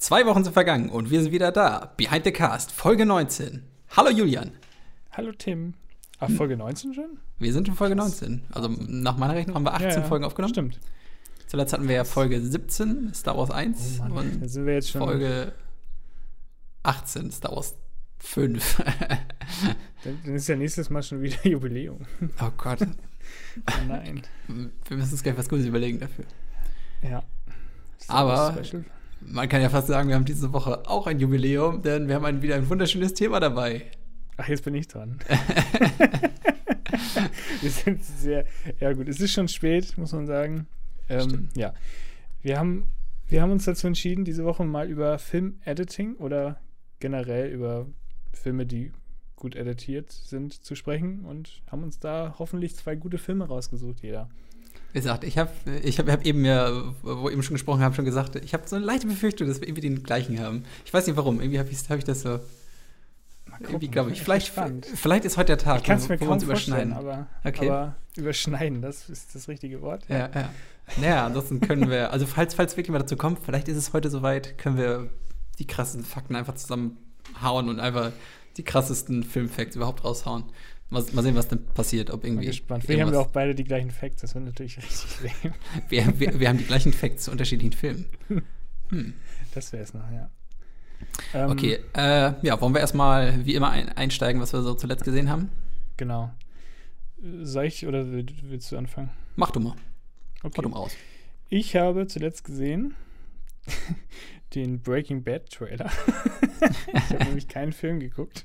Zwei Wochen sind vergangen und wir sind wieder da. Behind the Cast, Folge 19. Hallo Julian. Hallo Tim. Ach, Folge 19 schon? Wir sind in Folge 19. Also nach meiner Rechnung haben wir 18 Ja, ja. Folgen aufgenommen. Stimmt. Zuletzt hatten wir ja Folge 17, Star Wars 1 Oh Mann, da und sind wir jetzt schon. Folge 18, Star Wars 5. Dann, dann ist ja nächstes Mal schon wieder Jubiläum. oh Gott. Oh nein. Wir müssen uns gleich was Gutes überlegen dafür. Ja. Aber- Special. Man kann ja fast sagen, wir haben diese Woche auch ein Jubiläum, denn wir haben ein, wieder ein wunderschönes Thema dabei. Ach, jetzt bin ich dran. wir sind sehr. Ja, gut, es ist schon spät, muss man sagen. Ähm, ja. Wir haben, wir haben uns dazu entschieden, diese Woche mal über Film-Editing oder generell über Filme, die gut editiert sind, zu sprechen und haben uns da hoffentlich zwei gute Filme rausgesucht, jeder. Wie gesagt, ich habe ich hab, hab eben ja, wo wir eben schon gesprochen haben, schon gesagt, ich habe so eine leichte Befürchtung, dass wir irgendwie den gleichen haben. Ich weiß nicht warum, irgendwie habe ich, hab ich das so, Mal irgendwie gucken, glaube ich. Vielleicht, vielleicht ist heute der Tag, Ich kann es mir wo wir uns überschneiden. aber, Okay. aber überschneiden, das ist das richtige Wort. Ja, ja. Naja, ansonsten können wir, also falls, falls wirklich mal dazu kommt, vielleicht ist es heute soweit, können wir die krassesten Fakten einfach zusammenhauen und einfach die krassesten Filmfacts überhaupt raushauen. Mal, mal sehen, was dann passiert, ob Bin irgendwie. gespannt. Vielleicht haben wir auch beide die gleichen Facts, das wird natürlich richtig lame. wir, wir, wir haben die gleichen Facts zu unterschiedlichen Filmen. Hm. Das wäre es noch, ja. Ähm, Okay, äh, ja, wollen wir erstmal wie immer ein, einsteigen, was wir so zuletzt gesehen haben? Genau. Soll ich oder will- willst du anfangen? Mach du mal. Okay. du mal aus. Ich habe zuletzt gesehen den Breaking Bad Trailer. ich habe nämlich keinen Film geguckt.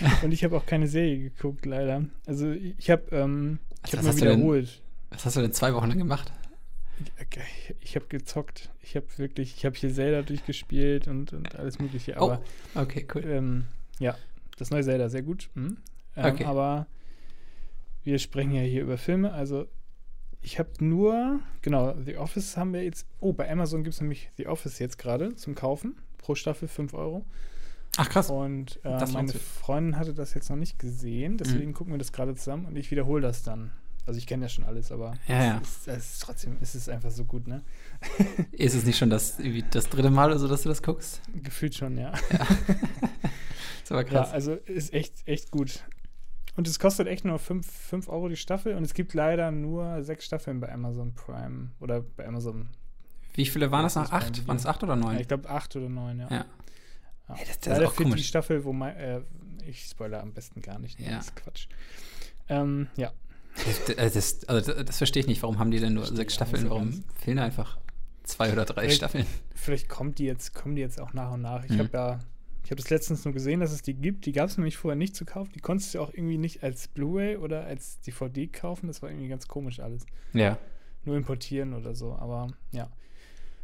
Und ich habe auch keine Serie geguckt, leider. Also ich habe ähm, ich Was habe mal hast du denn- wiederholt. Was hast du denn zwei Wochen lang gemacht? Ich, ich habe gezockt. Ich habe wirklich, ich habe hier Zelda durchgespielt und, und alles Mögliche. Aber oh, okay, cool. ähm, ja, das neue Zelda, sehr gut. Mhm. Ähm, Okay. Aber wir sprechen ja hier über Filme. Also ich habe nur, genau, The Office haben wir jetzt. Oh, bei Amazon gibt es nämlich The Office jetzt gerade zum Kaufen. Pro Staffel 5 Euro. Ach krass. Und äh, meine. Freundin hatte das jetzt noch nicht gesehen. Deswegen Mhm. gucken wir das gerade zusammen und ich wiederhole das dann. Also ich kenne ja schon alles, aber Ja, ja. Es, ist, es ist trotzdem es ist einfach so gut, ne? Ist es nicht schon das, das dritte Mal oder so, dass du das guckst? Gefühlt schon, ja. ist aber Ja, krass. also ist echt, echt gut. Und es kostet echt nur 5, 5 Euro die Staffel und es gibt leider nur sechs Staffeln bei Amazon Prime oder bei Amazon. Wie viele waren das noch? Acht? Waren es acht oder Ja, neun? ich glaube acht oder neun, ja. Ja. Ja. Ey, das- das ist leider auch fehlt die. Staffel, wo mein, äh, ich spoilere am besten gar nicht. Ne? Ja. Das ist Quatsch. Ähm, ja, Das, das, das, also das, verstehe ich nicht. Warum haben die denn nur sechs Staffeln? Warum fehlen einfach zwei oder drei Vielleicht- Staffeln? vielleicht kommt die jetzt, kommen die jetzt auch nach und nach. Ich Mhm. habe ja, ich habe das letztens nur gesehen, dass es die gibt. Die gab es nämlich vorher nicht zu kaufen. Die konntest du auch irgendwie nicht als Blu-ray oder als DVD kaufen. Das war irgendwie ganz komisch alles. Ja. Nur importieren oder so. Aber ja.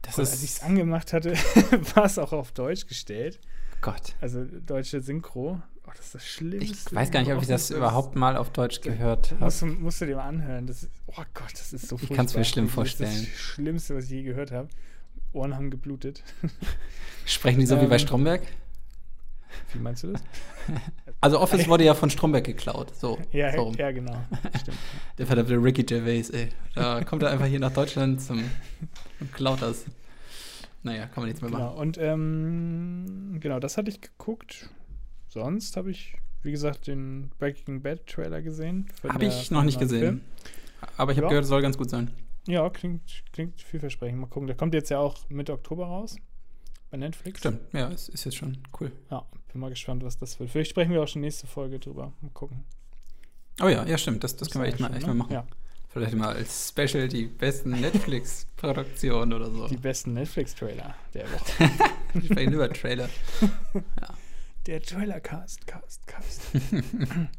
Das Und als ich es ist. angemacht hatte, war es auch auf Deutsch gestellt. Gott. Also deutsche Synchro. Oh, das ist das Schlimmste. Ich weiß gar nicht, ob ich das überhaupt mal auf Deutsch gehört habe. Musst du, musst du dir mal anhören. Das ist, oh Gott, das ist so Ich kann's mir furchtbar. schlimm Das vorstellen. ist das Schlimmste, was ich je gehört habe. Ohren haben geblutet. Sprechen die so wie bei Ähm, Stromberg? Wie meinst du das? Also Office wurde ja von Stromberg geklaut. So. Ja, so ja genau. Stimmt. Der verdammte Ricky Gervais, ey. Da kommt er einfach hier nach Deutschland zum, und klaut das. Naja, kann man nichts mehr Genau. machen. Und ähm, genau, das hatte ich geguckt. Sonst habe ich, wie gesagt, den Breaking Bad Trailer gesehen. Habe ich noch nicht gesehen. Film. Aber ich habe Ja. gehört, es soll ganz gut sein. Ja, klingt, klingt vielversprechend. Mal gucken. Der kommt jetzt ja auch Mitte Oktober raus. Bei Netflix. Stimmt, ja, es ist jetzt schon cool. Ja, bin mal gespannt, was das wird. Vielleicht sprechen wir auch schon nächste Folge drüber. Mal gucken. Oh ja, ja, stimmt. Das, das können wir echt mal, echt schon, mal ne? machen. Vielleicht mal als Special die besten Netflix-Produktionen oder so. Ja, die besten Netflix-Trailer der Woche. Ich spreche über Trailer. der Trailer-Cast, Cast, Cast.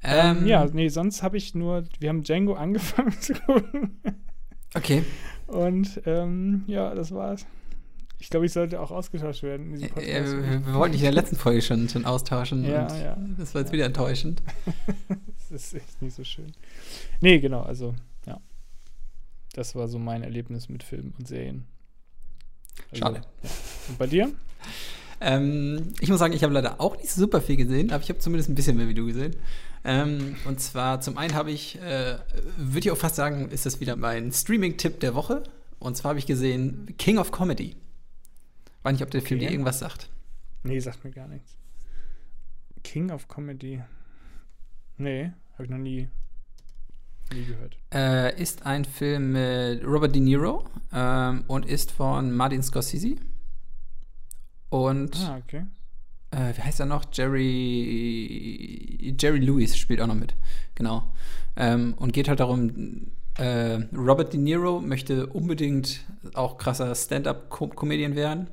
Ähm, Ähm, ja, nee, sonst habe ich nur, wir haben Django angefangen zu gucken. Okay. Und ähm, ja, das war's. Ich glaube, ich sollte auch ausgetauscht werden in diesem Äh, Podcast. wir, wir wollten dich in der letzten Folge schon, schon austauschen. Ja, und ja. Das war jetzt Ja. wieder enttäuschend. das ist echt nicht so schön. Nee, genau, also, ja. Das war so mein Erlebnis mit Filmen und Serien. Also, Schade. Ja. Und bei dir? Ähm, ich muss sagen, ich habe leider auch nicht super viel gesehen, aber ich habe zumindest ein bisschen mehr wie du gesehen. Ähm, und zwar zum einen habe ich, äh, würde ich auch fast sagen, ist das wieder mein Streaming-Tipp der Woche. Und zwar habe ich gesehen King of Comedy. Weiß nicht, ob der Film Okay. dir irgendwas sagt. Nee, sagt mir gar nichts. King of Comedy. Nee, habe ich noch nie, nie gehört. Äh, ist ein Film mit Robert De Niro ähm, und ist von Martin Scorsese. Und Ah, okay. äh, wie heißt er noch? Jerry Jerry Lewis spielt auch noch mit. Genau. Ähm, und geht halt darum, äh, Robert De Niro möchte unbedingt auch krasser Stand-up-Comedian werden.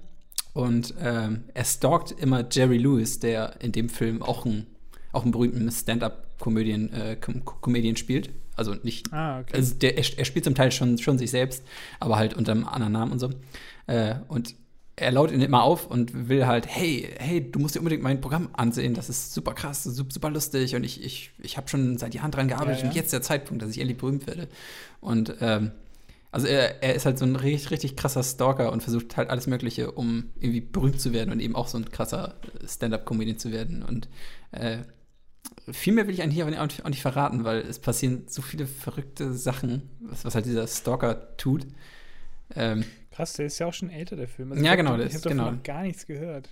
Und ähm, er stalkt immer Jerry Lewis, der in dem Film auch ein auch einen berühmten Stand-up-Comedian äh, Com Comedian spielt. Also nicht Ah, okay. also der, er, er spielt zum Teil schon, schon sich selbst, aber halt unter einem anderen Namen und so. Äh, und er laut ihn immer auf und will halt, hey, hey, du musst dir unbedingt mein Programm ansehen, das ist super krass, super, super lustig und ich, ich, ich habe schon seit Jahren dran gearbeitet Ja, ja. und jetzt der Zeitpunkt, dass ich endlich berühmt werde. Und ähm, also er, er ist halt so ein richtig, richtig krasser Stalker und versucht halt alles Mögliche, um irgendwie berühmt zu werden und eben auch so ein krasser Stand-up-Comedian zu werden. Und äh, viel mehr will ich eigentlich hier auch nicht, verraten, weil es passieren so viele verrückte Sachen, was, was halt dieser Stalker tut. Ähm, Krass, der ist ja auch schon älter, der Film. Ja, ich hab genau, Ich ist- habe davon genau. noch gar nichts gehört.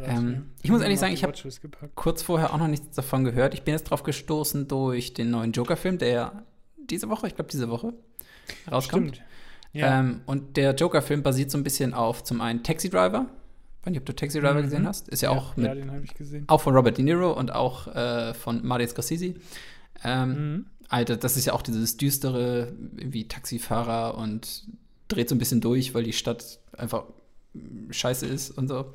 Ähm, ich muss ehrlich sagen, ich die hab- Watchlist gepackt. kurz vorher auch noch nichts davon gehört. Ich bin jetzt drauf gestoßen durch den neuen Joker-Film, der ja diese Woche, ich glaube diese Woche, rauskommt. Stimmt. Ja. Ähm, und der Joker-Film basiert so ein bisschen auf zum einen Taxi Driver. Ich weiß nicht, ob du Taxi Driver Mhm. gesehen hast. Ist ja, auch mit Ja, den habe ich gesehen. auch von Robert De Niro und auch äh, von Martin Scorsese. Ähm, Mhm. Alter, das ist ja auch dieses düstere, wie Taxifahrer und dreht so ein bisschen durch, weil die Stadt einfach scheiße ist und so.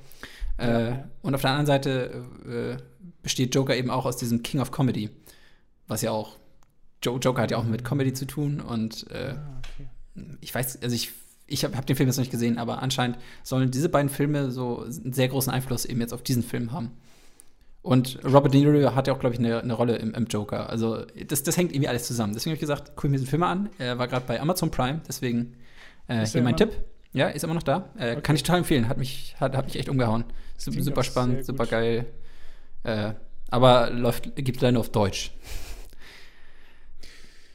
Ja, äh, ja. Und auf der anderen Seite äh, besteht Joker eben auch aus diesem King of Comedy, was ja auch, jo Joker hat ja auch mit Comedy zu tun und äh, Ah, okay. ich weiß, also ich, ich habe hab den Film jetzt noch nicht gesehen, aber anscheinend sollen diese beiden Filme so einen sehr großen Einfluss eben jetzt auf diesen Film haben. Und Robert De Niro hat ja auch, glaube ich, eine, eine Rolle im, im Joker. Also das, das hängt irgendwie alles zusammen. Deswegen habe ich gesagt, guck mir diesen Film an. Er war gerade bei Amazon Prime, deswegen äh, hier er mein Tipp. Ja, ist immer noch da. Äh, Okay. Kann ich total empfehlen. Hat mich, hat, hat mich echt umgehauen. Su- klingt Super spannend, super geil. Äh, aber läuft, gibt leider nur auf Deutsch.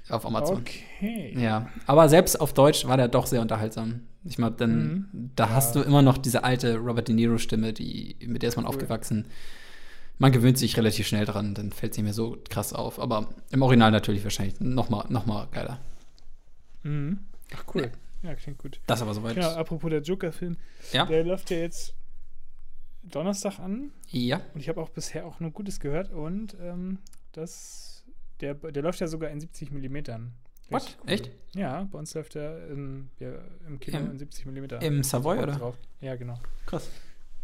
Auf Amazon. Okay. Ja, aber selbst auf Deutsch war der doch sehr unterhaltsam. Ich meine, dann, Mhm. da Ja. hast du immer noch diese alte Robert De Niro-Stimme, die, mit der ist man Cool. aufgewachsen. Man gewöhnt sich relativ schnell dran, dann fällt es nicht mehr so krass auf. Aber im Original natürlich wahrscheinlich noch mal, noch mal geiler. Mhm. Ach, cool. Ja, klingt gut. Das aber soweit. Genau, apropos der Joker-Film. Ja. Der läuft ja jetzt Donnerstag an. Ja. Und ich habe auch bisher auch nur Gutes gehört. Und ähm, das, der, der läuft ja sogar in 70 Millimetern. What? Richtig Echt? Ja, bei uns läuft er im, ja, im Kino Im- in 70 Millimeter. Im Savoy, oder? Drauf. Ja, genau. Krass.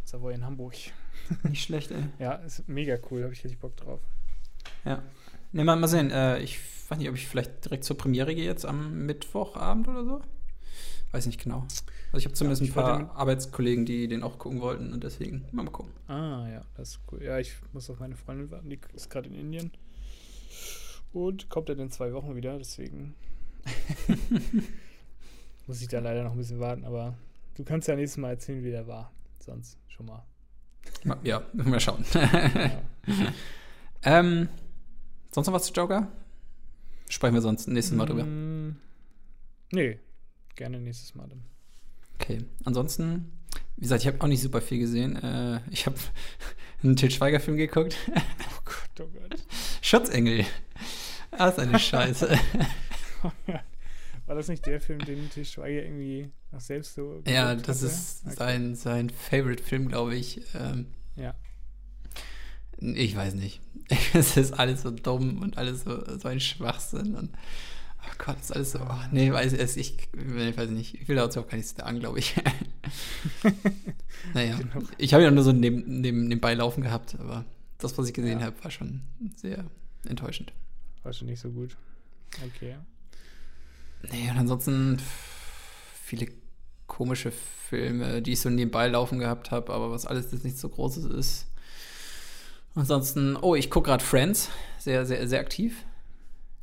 Savoy in Hamburg. Nicht schlecht, ey. Ja, ist mega cool. Habe ich richtig Bock drauf. Ja. Ne, mal, mal sehen. Äh, ich weiß nicht, ob ich vielleicht direkt zur Premiere gehe jetzt am Mittwochabend oder so. Weiß nicht genau. Also ich habe zumindest ich ein paar Arbeitskollegen, die den auch gucken wollten und deswegen mal, mal gucken. Ah, ja, das ist cool. Ja, ich muss auf meine Freundin warten. Die ist gerade in Indien. Und kommt dann in zwei Wochen wieder. Deswegen muss ich da leider noch ein bisschen warten. Aber du kannst ja nächstes Mal erzählen, wie der war. Sonst schon mal. Ja, mal schauen. Ja. ähm, sonst noch was zu Joker? Sprechen wir sonst nächstes Mal drüber. Mm, Nee, gerne nächstes Mal dann. Okay. Ansonsten, wie gesagt, ich habe auch nicht super viel gesehen. Äh, ich habe einen Til Schweiger-Film geguckt. Oh Gott, oh Gott. Schutzengel. Das ist eine Scheiße. War das nicht der Film, den Til Schweiger irgendwie noch selbst so ja, das hatte? ist Okay. sein, sein Favorite-Film, glaube ich. Ähm, Ja. Ich weiß nicht. Es ist alles so dumm und alles so, so ein Schwachsinn. Und, oh Gott, es ist alles so. Oh, nee, weiß es, ich, ich weiß nicht. Ich will dazu auch gar nichts sagen, glaube ich. naja, Genau. ich habe ja nur so neben, neben, nebenbei laufen gehabt, aber das, was ich gesehen Ja. habe, war schon sehr enttäuschend. War schon nicht so gut. Okay. Nee, und ansonsten viele komische Filme, die ich so nebenbei laufen gehabt habe, aber was alles jetzt nicht so Großes ist. Ansonsten, oh, ich gucke gerade Friends, sehr, sehr, sehr aktiv.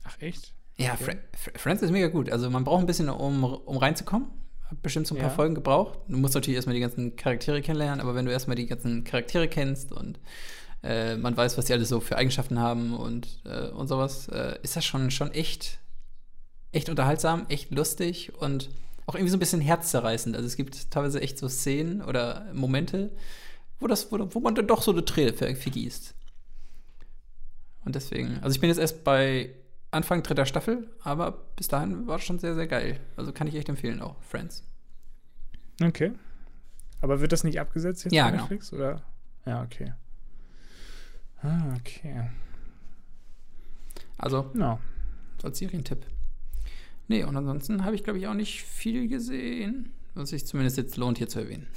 Ach, echt? Ja, Okay. Fri Fri- Friends ist mega gut. Also man braucht ein bisschen, um, um reinzukommen. Hab bestimmt so ein paar Ja. Folgen gebraucht. Du musst natürlich erstmal die ganzen Charaktere kennenlernen, aber wenn du erstmal die ganzen Charaktere kennst und äh, man weiß, was die alles so für Eigenschaften haben und, äh, und sowas, äh, ist das schon, schon echt, echt unterhaltsam, echt lustig und auch irgendwie so ein bisschen herzzerreißend. Also es gibt teilweise echt so Szenen oder Momente, wo, das, wo, wo man dann doch so eine Träne ver- vergießt. Und deswegen, also ich bin jetzt erst bei Anfang dritter Staffel, aber bis dahin war es schon sehr, sehr geil. Also kann ich echt empfehlen auch, Friends. Okay. Aber wird das nicht abgesetzt jetzt Ja, bei genau. Netflix? Oder? Ja, okay. Ah, okay. Also No. als Serientipp. Nee, und ansonsten habe ich, glaube ich, auch nicht viel gesehen, was sich zumindest jetzt lohnt, hier zu erwähnen.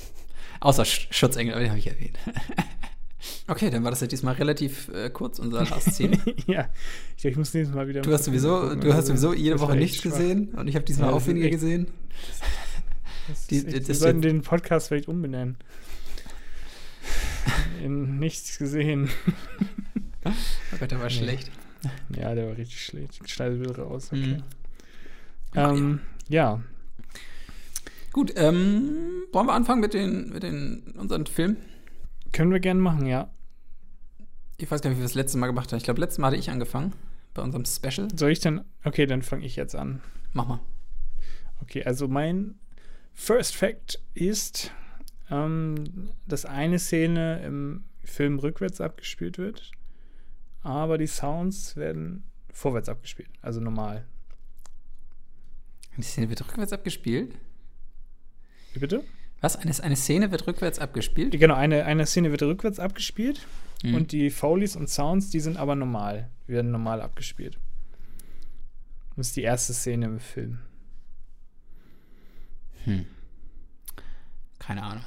Außer Sch Schutzengel, aber den habe ich erwähnt. okay, dann war das ja diesmal relativ äh, kurz, unser Last Scene. ja, ich, glaub, ich muss nächstes Mal wieder. Du hast sowieso, gucken, du hast also, sowieso jede das Woche nichts schwach. gesehen und ich habe diesmal Ja, auch das weniger gesehen. Das Die- ist echt, das wir sollten den Podcast vielleicht umbenennen. In nichts gesehen. Oh Gott, der war Nee. schlecht. Ja, der war richtig schlecht. Ich schneide wieder raus. Okay. Ah, Ähm, ja. Gut, ähm, wollen wir anfangen mit den, mit den unseren Film? Können wir gerne machen, ja. Ich weiß gar nicht, wie wir das letzte Mal gemacht haben. Ich glaube, letztes Mal hatte ich angefangen bei unserem Special. Soll ich dann. Okay, dann fange ich jetzt an. Mach mal. Okay, also mein First Fact ist, ähm, dass eine Szene im Film rückwärts abgespielt wird, aber die Sounds werden vorwärts abgespielt, also normal. Die Szene wird rückwärts abgespielt. Wie bitte? Was? Eine, eine Szene wird rückwärts abgespielt? Genau, eine, eine Szene wird rückwärts abgespielt Mhm. und die Foleys und Sounds, die sind aber normal, werden normal abgespielt. Das ist die erste Szene im Film. Hm. Keine Ahnung.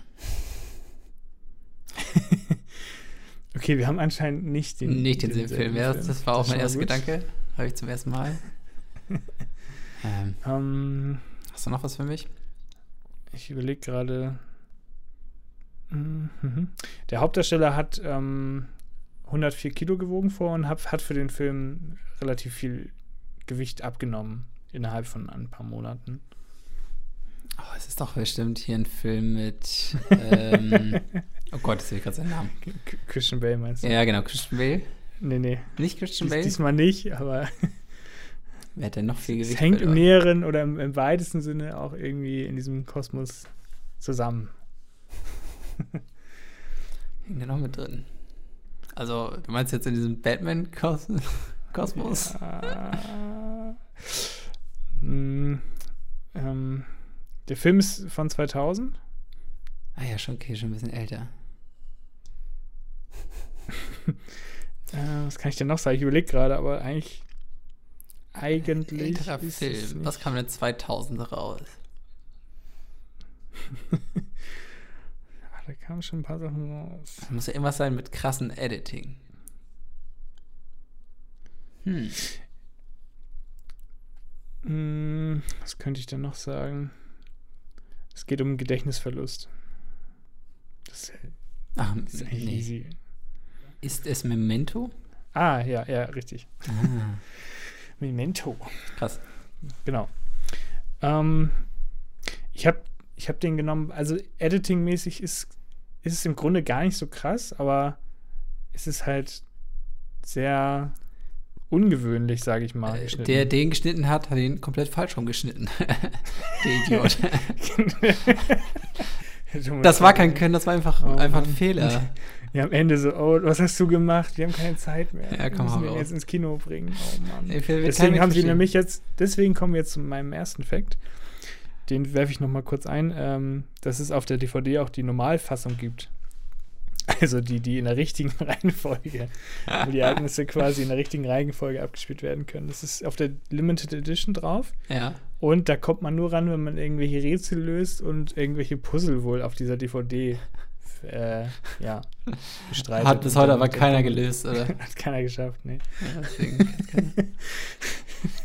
Okay, wir haben anscheinend nicht den Nicht denselben Film. Ja, das, das war auch mein erster. Gedanke. Habe ich zum ersten Mal. ähm, Ähm, hast du noch was für mich? Ich überlege gerade. Mhm. Der Hauptdarsteller hat ähm, 104 Kilo gewogen vor und hat, hat für den Film relativ viel Gewicht abgenommen innerhalb von ein paar Monaten. Oh, es ist doch bestimmt hier ein Film mit. Ähm, oh Gott, jetzt sehe ich gerade seinen Namen. Christian Bale meinst du? Ja, genau, Christian Bale. Nee, nee. Nicht Christian Dies, Bale? diesmal nicht, aber Wer hat denn noch viel es Gewicht? hängt im näheren oder im, im weitesten Sinne auch irgendwie in diesem Kosmos zusammen. Hängt der noch mit drin? Also, du meinst jetzt in diesem Batman-Kosmos? Ja. Mm, ähm, der Film ist von 2000. Ah ja, schon okay, schon ein bisschen älter. Äh, was kann ich denn noch sagen? Ich überlege gerade, aber eigentlich. Eigentlich. Älterer Film. Was kam denn 2000 raus? Ah, da kamen schon ein paar Sachen raus. Das muss ja irgendwas sein mit krassen Editing. Hm. Mm, was könnte ich denn noch sagen? Es geht um Gedächtnisverlust. Das ist, Ach, ist eigentlich nee. easy. Ist es Memento? Ah, ja, ja, richtig. Ah, Memento. krass. Genau. Ähm, ich habe ich hab den genommen, also editingmäßig ist, ist es im Grunde gar nicht so krass, aber es ist halt sehr ungewöhnlich, sage ich mal. Äh, geschnitten. Der den geschnitten hat, hat ihn komplett falsch rumgeschnitten. der Idiot. das war kein Können, das war einfach, Oh einfach ein. Fehler. Ja, am Ende so, oh, was hast du gemacht? Wir haben keine Zeit mehr. Ja, komm, wir müssen raus. jetzt ins Kino bringen. Oh Mann. Deswegen haben sie nämlich jetzt, deswegen kommen wir jetzt zu meinem ersten Fact. Den werfe ich noch mal kurz ein, ähm, dass es auf der DVD auch die Normalfassung gibt. Also die, die in der richtigen Reihenfolge, wo die Ereignisse quasi in der richtigen Reihenfolge abgespielt werden können. Das ist auf der Limited Edition drauf. Ja. Und da kommt man nur ran, wenn man irgendwelche Rätsel löst und irgendwelche Puzzle wohl auf dieser DVD äh, ja, bestreitet. Hat bis heute aber keiner gelöst, oder? Hat keiner geschafft. Ja, deswegen keiner.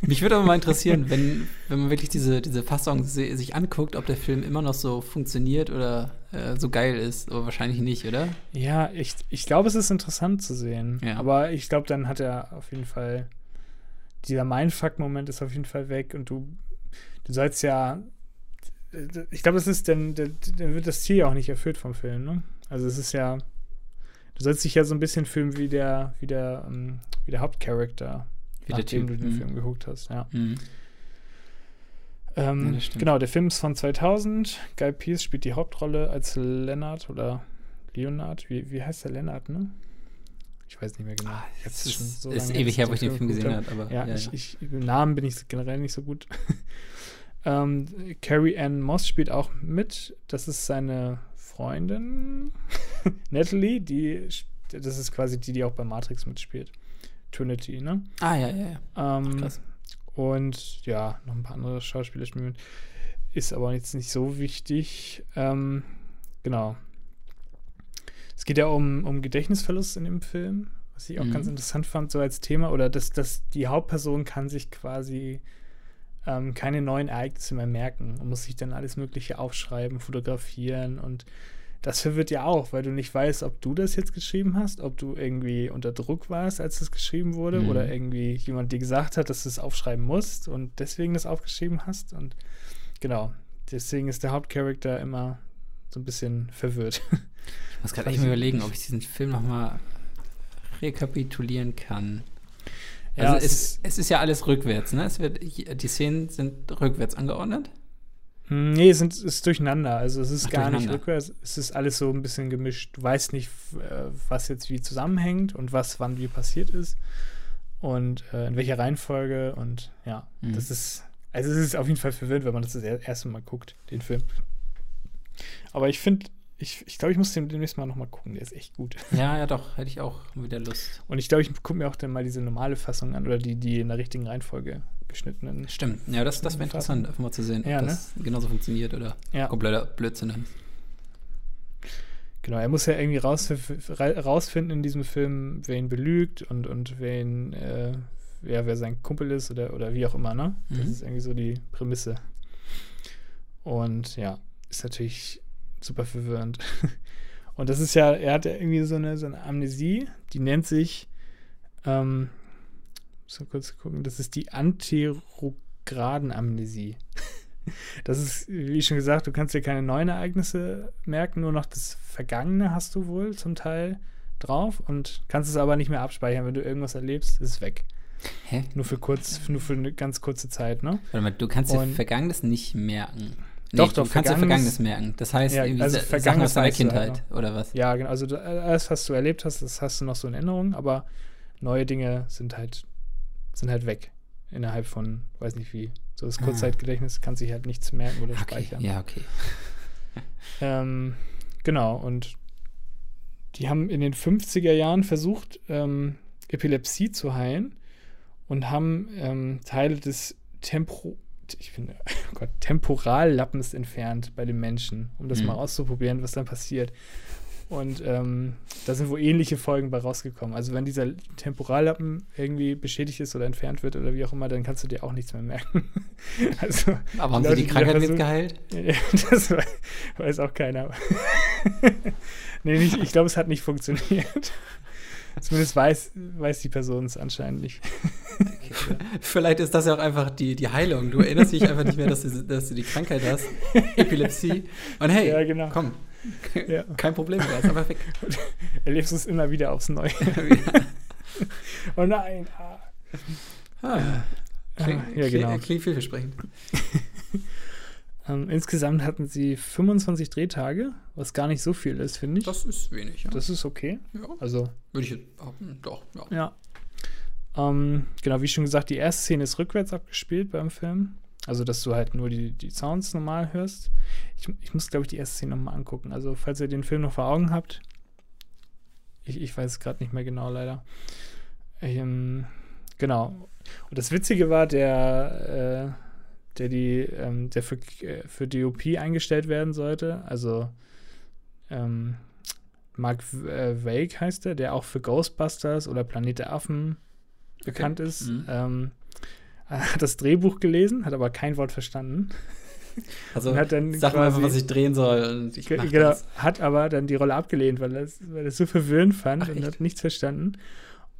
Mich würde aber mal interessieren, wenn, wenn man wirklich diese, diese Fassung se- sich anguckt, ob der Film immer noch so funktioniert oder äh, so geil ist. Aber wahrscheinlich nicht, oder? Ja, ich, ich glaube, es ist interessant zu sehen. Ja. Aber ich glaube, dann hat er auf jeden Fall. Dieser Mindfuck-Moment ist auf jeden Fall weg und du, du sollst ja. Ich glaube, das ist dann, dann wird das Ziel ja auch nicht erfüllt vom Film, ne? Also es ist ja. Du sollst dich ja so ein bisschen fühlen wie der, wie der, ähm, wie der Hauptcharakter, Wie der nachdem Typ. du den Mhm. Film geguckt hast, ja. Mhm. Ähm, Ja, genau, der Film ist von 2000. Guy Pearce spielt die Hauptrolle als Leonard oder Leonard. Wie, wie heißt der Leonard, ne? Ich weiß nicht mehr genau. Ah, Jetzt ist, so ist ewig her, wo ich den Film gesehen habe. Aber Ja, ja, ich, ich, im Namen bin ich generell nicht so gut. Ähm, Carrie Ann Moss spielt auch mit. Das ist seine Freundin, Natalie, die, das ist quasi die, die auch bei Matrix mitspielt. Trinity, ne? Ah, ja, ja, ja. Ähm, Krass. und ja, noch ein paar andere Schauspieler spielen mit. Ist aber jetzt nicht so wichtig. Ähm, genau. Es geht ja um, um Gedächtnisverlust in dem Film, was ich auch Mhm. ganz interessant fand, so als Thema. Oder dass, dass die Hauptperson kann sich quasi ähm, keine neuen Ereignisse mehr merken und muss sich dann alles Mögliche aufschreiben, fotografieren und das verwirrt ja auch, weil du nicht weißt, ob du das jetzt geschrieben hast, ob du irgendwie unter Druck warst, als das geschrieben wurde, Mhm. oder irgendwie jemand dir gesagt hat, dass du es aufschreiben musst und deswegen das aufgeschrieben hast. Und genau, deswegen ist der Hauptcharakter immer so ein bisschen verwirrt. Ich muss gerade echt mal überlegen, ob ich diesen Film nochmal rekapitulieren kann. Ja, Also es es, es ist ja alles rückwärts, ne? Es wird, die Szenen sind rückwärts angeordnet. Hm, Nee, es ist durcheinander. Also es ist Ach, gar nicht rückwärts. Es ist alles so ein bisschen gemischt. Du weißt nicht, äh, was jetzt wie zusammenhängt und was wann wie passiert ist und äh, in welcher Reihenfolge. Und ja, Mhm. das ist, also es ist auf jeden Fall verwirrend, wenn man das das er- erste Mal guckt, den Film. Aber ich finde, ich, ich glaube, ich muss den demnächst mal nochmal gucken. Der ist echt gut. Ja, ja, doch, hätte ich auch wieder Lust. Und ich glaube, ich gucke mir auch dann mal diese normale Fassung an oder die, die in der richtigen Reihenfolge geschnittenen. Stimmt. Ja, das, das wäre interessant, einfach mal zu sehen, Ja, ob ne? das genauso funktioniert oder Ja. kompletter Blödsinn ist. Genau, er muss ja irgendwie raus, rausfinden in diesem Film, wer ihn belügt und, und wer ihn, äh, wer, wer sein Kumpel ist oder, oder wie auch immer, ne? Das Mhm. ist irgendwie so die Prämisse. Und ja, ist natürlich super verwirrend. Und das ist ja, er hat ja irgendwie so eine, so eine Amnesie, die nennt sich, ähm, muss mal kurz gucken, das ist die Anterograden-Amnesie. Das ist, wie schon gesagt, du kannst dir keine neuen Ereignisse merken, nur noch das Vergangene hast du wohl zum Teil drauf und kannst es aber nicht mehr abspeichern. Wenn du irgendwas erlebst, ist es weg. Hä? Nur für kurz, nur für eine ganz kurze Zeit, ne? Warte mal, du kannst dir Vergangenes nicht merken. Doch, du doch, kannst dir Vergangenes- merken. Das heißt, Ja, irgendwie also Sa- Sachen aus deiner du Kindheit oder was? Ja, genau. Also du, alles, was du erlebt hast, das hast du noch so in Erinnerung, aber neue Dinge sind halt, sind halt weg. Innerhalb von, weiß nicht wie. So das Ah. Kurzzeitgedächtnis kann sich halt nichts merken oder Okay, speichern. ja, okay. Ähm, genau, und die haben in den 50er Jahren versucht, ähm, Epilepsie zu heilen und haben ähm, Teile des Ich bin, oh Gott, Temporallappens entfernt bei den Menschen, um das Hm. mal auszuprobieren, was dann passiert. Und ähm, da sind wohl ähnliche Folgen bei rausgekommen. Also wenn dieser Temporallappen irgendwie beschädigt ist oder entfernt wird oder wie auch immer, dann kannst du dir auch nichts mehr merken. also Aber haben Die sie die Leute, Krankheit da jetzt versuchen- geheilt? ja, das wei- weiß auch keiner. nee, nicht, ich glaube, es hat nicht funktioniert. Zumindest weiß, weiß die Person es anscheinend nicht. Vielleicht ist das ja auch einfach die, die Heilung. Du erinnerst dich einfach nicht mehr, dass du, dass du die Krankheit hast. Epilepsie. Und hey, Ja, genau. komm, Ja. kein Problem mehr, ist einfach weg. Erlebst es immer wieder aufs Neue. oh nein. Ah. ah, klingt, ja, genau. klingt vielversprechend. Ähm, insgesamt hatten sie 25 Drehtage, was gar nicht so viel ist, finde ich. Das ist wenig, ja. Das ist okay. ja. Also, Würde ich jetzt behaupten, doch, ja. ja. Ähm, genau, wie schon gesagt, die erste Szene ist rückwärts abgespielt beim Film. Also, dass du halt nur die, die Sounds normal hörst. Ich, ich muss, glaube ich, die erste Szene nochmal angucken. Also, falls ihr den Film noch vor Augen habt, ich, ich weiß es gerade nicht mehr genau, leider. Ähm, genau. Und das Witzige war, der, äh, der die, ähm, der für, äh, für DOP eingestellt werden sollte, also ähm, Mark äh, Wake heißt er, der auch für Ghostbusters oder Planet der Affen bekannt ist. Mhm. Ähm, hat das Drehbuch gelesen, hat aber kein Wort verstanden. Also, hat dann sag mal einfach, was ich drehen soll und ich genau, das. hat aber dann die Rolle abgelehnt, weil er es weil er es so verwirrend fand Ach, und echt? hat nichts verstanden.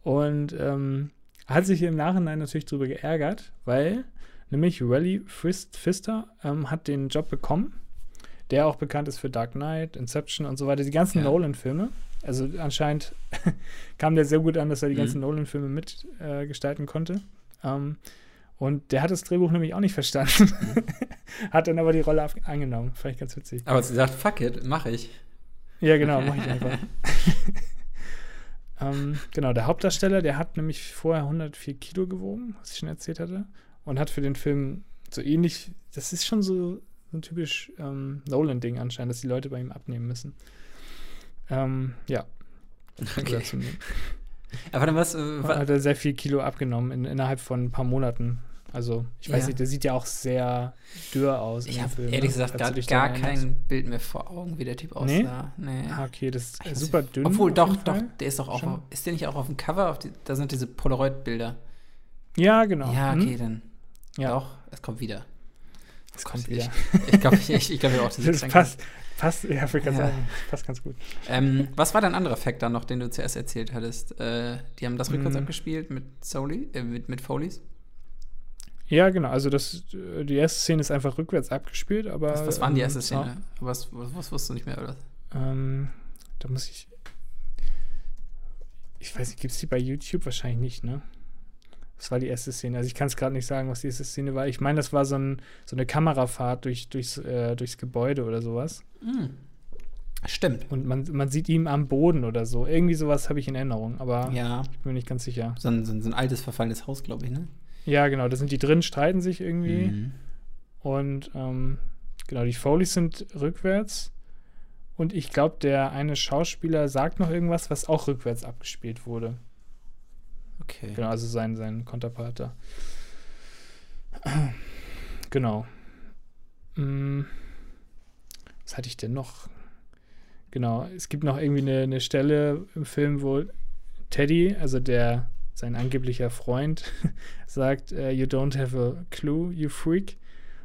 Und ähm, hat sich im Nachhinein natürlich darüber geärgert, weil nämlich Rally Frist Pfister ähm, hat den Job bekommen, der auch bekannt ist für Dark Knight, Inception und so weiter, die ganzen Ja. Nolan-Filme. Also anscheinend kam der sehr gut an, dass er die Mhm. ganzen Nolan-Filme mitgestalten äh, konnte. Ähm, Und der hat das Drehbuch nämlich auch nicht verstanden. hat dann aber die Rolle angenommen. Fand ich ganz witzig. Aber sie sagt, fuck it, mach ich. Ja, genau, mach ich einfach. ähm, genau, der Hauptdarsteller, der hat nämlich vorher 104 Kilo gewogen, was ich schon erzählt hatte. Und hat für den Film so ähnlich, das ist schon so, ein typisch ähm, Nolan-Ding anscheinend, dass die Leute bei ihm abnehmen müssen. Ähm, ja. Okay. Aber dann was, äh, hat er sehr viel Kilo abgenommen in, innerhalb von ein paar Monaten. Also, ich weiß ja. nicht, der sieht ja auch sehr dürr aus. Ich habe ehrlich ne? gesagt gar, gar kein Bild mehr vor Augen, wie der Typ aussah. Nee? nee. Ah, okay, das ist super dünn. Obwohl, doch, doch, der ist doch auch, auf, ist der nicht auch auf dem Cover? Die, da sind diese Polaroid-Bilder. Ja, genau. Ja, okay, hm? dann. Ja. Doch, es kommt wieder. Es kommt wieder. Ich, ich glaube, ich, ich, ich glaub, auch das passt, passt, ja, ich ja. sagen, passt ganz gut. Ähm, was war dein anderer Fact dann noch, den du zuerst erzählt hattest? Äh, die haben das rückwärts hm. abgespielt mit Soli, äh, mit, mit Foleys? Ja, genau. Also das, die erste Szene ist einfach rückwärts abgespielt, aber. Was, was waren die erste ähm, Szene? Was, was, was wusstest du nicht mehr, oder? Ähm, da muss ich. Ich weiß nicht, gibt es die bei YouTube? Wahrscheinlich nicht, ne? Das war die erste Szene. Also ich kann es gerade nicht sagen, was die erste Szene war. Ich meine, das war so, ein, so eine Kamerafahrt durch, durchs, äh, durchs Gebäude oder sowas. Mhm. Stimmt. Und man, man sieht ihn am Boden oder so. Irgendwie sowas habe ich in Erinnerung, aber ja. ich bin mir nicht ganz sicher. So ein, so ein altes, verfallenes Haus, glaube ich, ne? Ja, genau, da sind die drin, streiten sich irgendwie. Mhm. Und ähm, genau, die Foleys sind rückwärts. Und ich glaube, der eine Schauspieler sagt noch irgendwas, was auch rückwärts abgespielt wurde. Okay. Genau, also sein, sein Konterpart da. Genau. Hm. Was hatte ich denn noch? Genau, es gibt noch irgendwie eine, eine Stelle im Film, wo Teddy, also der sein angeblicher Freund, sagt, uh, You don't have a clue, you freak.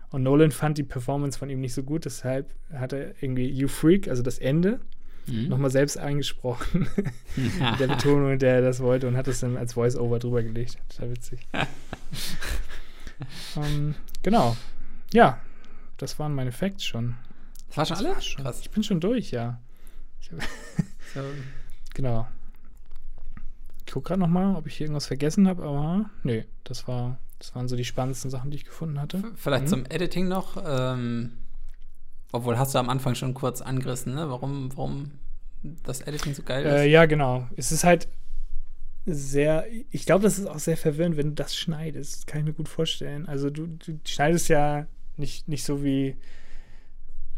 Und Nolan fand die Performance von ihm nicht so gut, deshalb hat er irgendwie You Freak, also das Ende, mhm. nochmal selbst eingesprochen. Mit der Betonung, der er das wollte und hat es dann als Voice-Over drüber gelegt. Total witzig. ähm, genau. Ja, das waren meine Facts schon. Das war schon alles? Krass. Ich bin schon durch, ja. so. Genau. Ich gucke gerade nochmal, ob ich hier irgendwas vergessen habe, aber nee, das war, das waren so die spannendsten Sachen, die ich gefunden hatte. Vielleicht mhm. zum Editing noch. Ähm, obwohl hast du am Anfang schon kurz angerissen, ne? Warum, warum das Editing so geil ist? Äh, ja, genau. Es ist halt sehr, ich glaube, das ist auch sehr verwirrend, wenn du das schneidest. Kann ich mir gut vorstellen. Also du, du schneidest ja nicht, nicht so wie,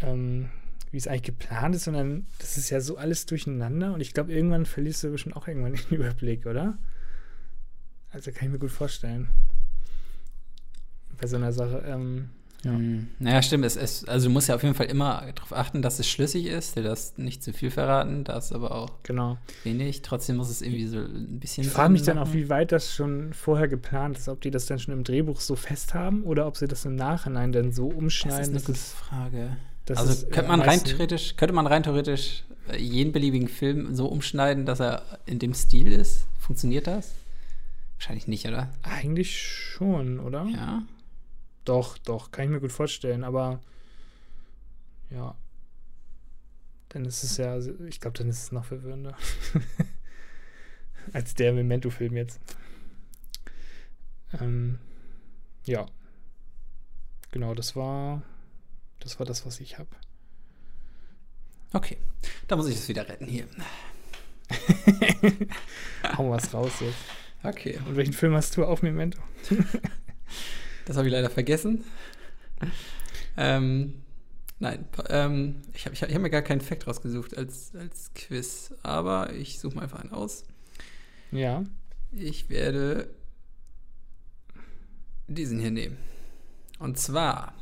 ähm, wie es eigentlich geplant ist, sondern das ist ja so alles durcheinander und ich glaube, irgendwann verlierst du bestimmt auch irgendwann den Überblick, oder? Also kann ich mir gut vorstellen. Bei so einer Sache. Ähm, ja. Hm. Naja, stimmt. Es, es, also du musst ja auf jeden Fall immer darauf achten, dass es schlüssig ist. Du darfst nicht zu viel verraten, darfst aber auch genau. wenig. Trotzdem muss es irgendwie so ein bisschen. Ich frage mich dann auch, wie weit das schon vorher geplant ist. Ob die das dann schon im Drehbuch so fest haben oder ob sie das im Nachhinein dann so umschneiden. Das ist eine gute Frage. Das also könnte man rein theoretisch, könnte man rein theoretisch jeden beliebigen Film so umschneiden, dass er in dem Stil ist? Funktioniert das? Wahrscheinlich nicht, oder? Eigentlich schon, oder? Ja. Doch, doch, kann ich mir gut vorstellen, aber ja. Dann ist es ja, ich glaube, dann ist es noch verwirrender. Als der Memento-Film jetzt. Ähm, ja. Genau, das war das war das, was ich habe. Okay, da muss ich es wieder retten hier. Hau was raus jetzt. Okay. Und welchen Film hast du auf Memento? das habe ich leider vergessen. Ähm, nein, ähm, ich habe hab, mir gar keinen Fact rausgesucht als, als Quiz, aber ich suche mal einfach einen aus. Ja. Ich werde diesen hier nehmen. Und zwar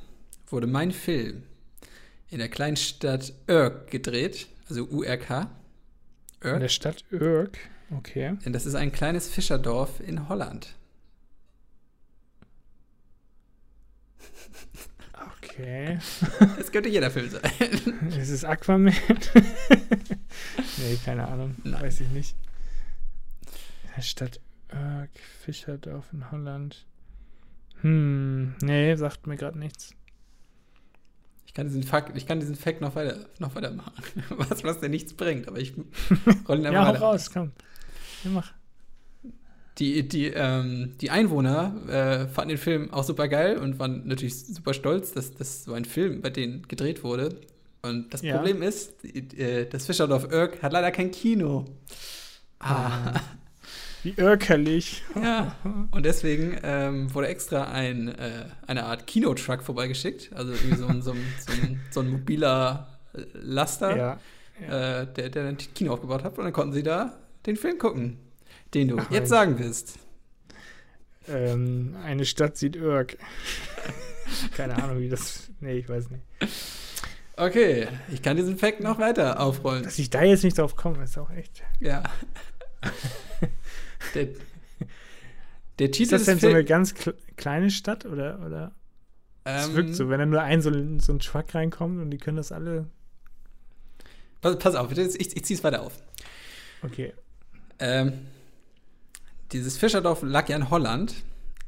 wurde mein Film in der kleinen Stadt Urk gedreht, also URK. Urk. In der Stadt Urk, okay. Denn das ist ein kleines Fischerdorf in Holland. Okay. Das könnte jeder Film sein. Ist es Aquaman? nee, keine Ahnung. Nein. Weiß ich nicht. Stadt Urk, Fischerdorf in Holland. Hm, nee, sagt mir gerade nichts kann diesen Fakt, ich kann diesen Fact noch weiter, noch weiter machen. Was, was der nichts bringt, aber ich rolle ihn Ja, hau raus, komm. Ja, mach. Die, die, ähm, die Einwohner äh, fanden den Film auch super geil und waren natürlich super stolz, dass das so ein Film bei denen gedreht wurde. Und das Ja. Problem ist, äh, das Fischerdorf Irk hat leider kein Kino. Ah. Wie irkerlich. Ja, und deswegen ähm, wurde extra ein, äh, eine Art Kinotruck vorbeigeschickt. Also irgendwie so ein, so ein, so ein, so ein mobiler äh, Laster, Ja. äh, der, der ein Kino aufgebaut hat. Und dann konnten sie da den Film gucken, den du Ach, jetzt sagen wirst. Ähm, eine Stadt sieht Irk. Keine Ahnung, wie das. Nee, ich weiß nicht. Okay, ich kann diesen Fact noch weiter aufrollen. Dass ich da jetzt nicht drauf komme, ist auch echt. Ja. der, der Ist Titel das des denn so eine ganz kle- kleine Stadt oder? oder? Es Ähm, wirkt so, wenn da nur ein so, ein so ein Truck reinkommt und die können das alle. pass, pass auf, ich, ich ziehe es weiter auf. Okay. Ähm, dieses Fischerdorf lag ja in Holland,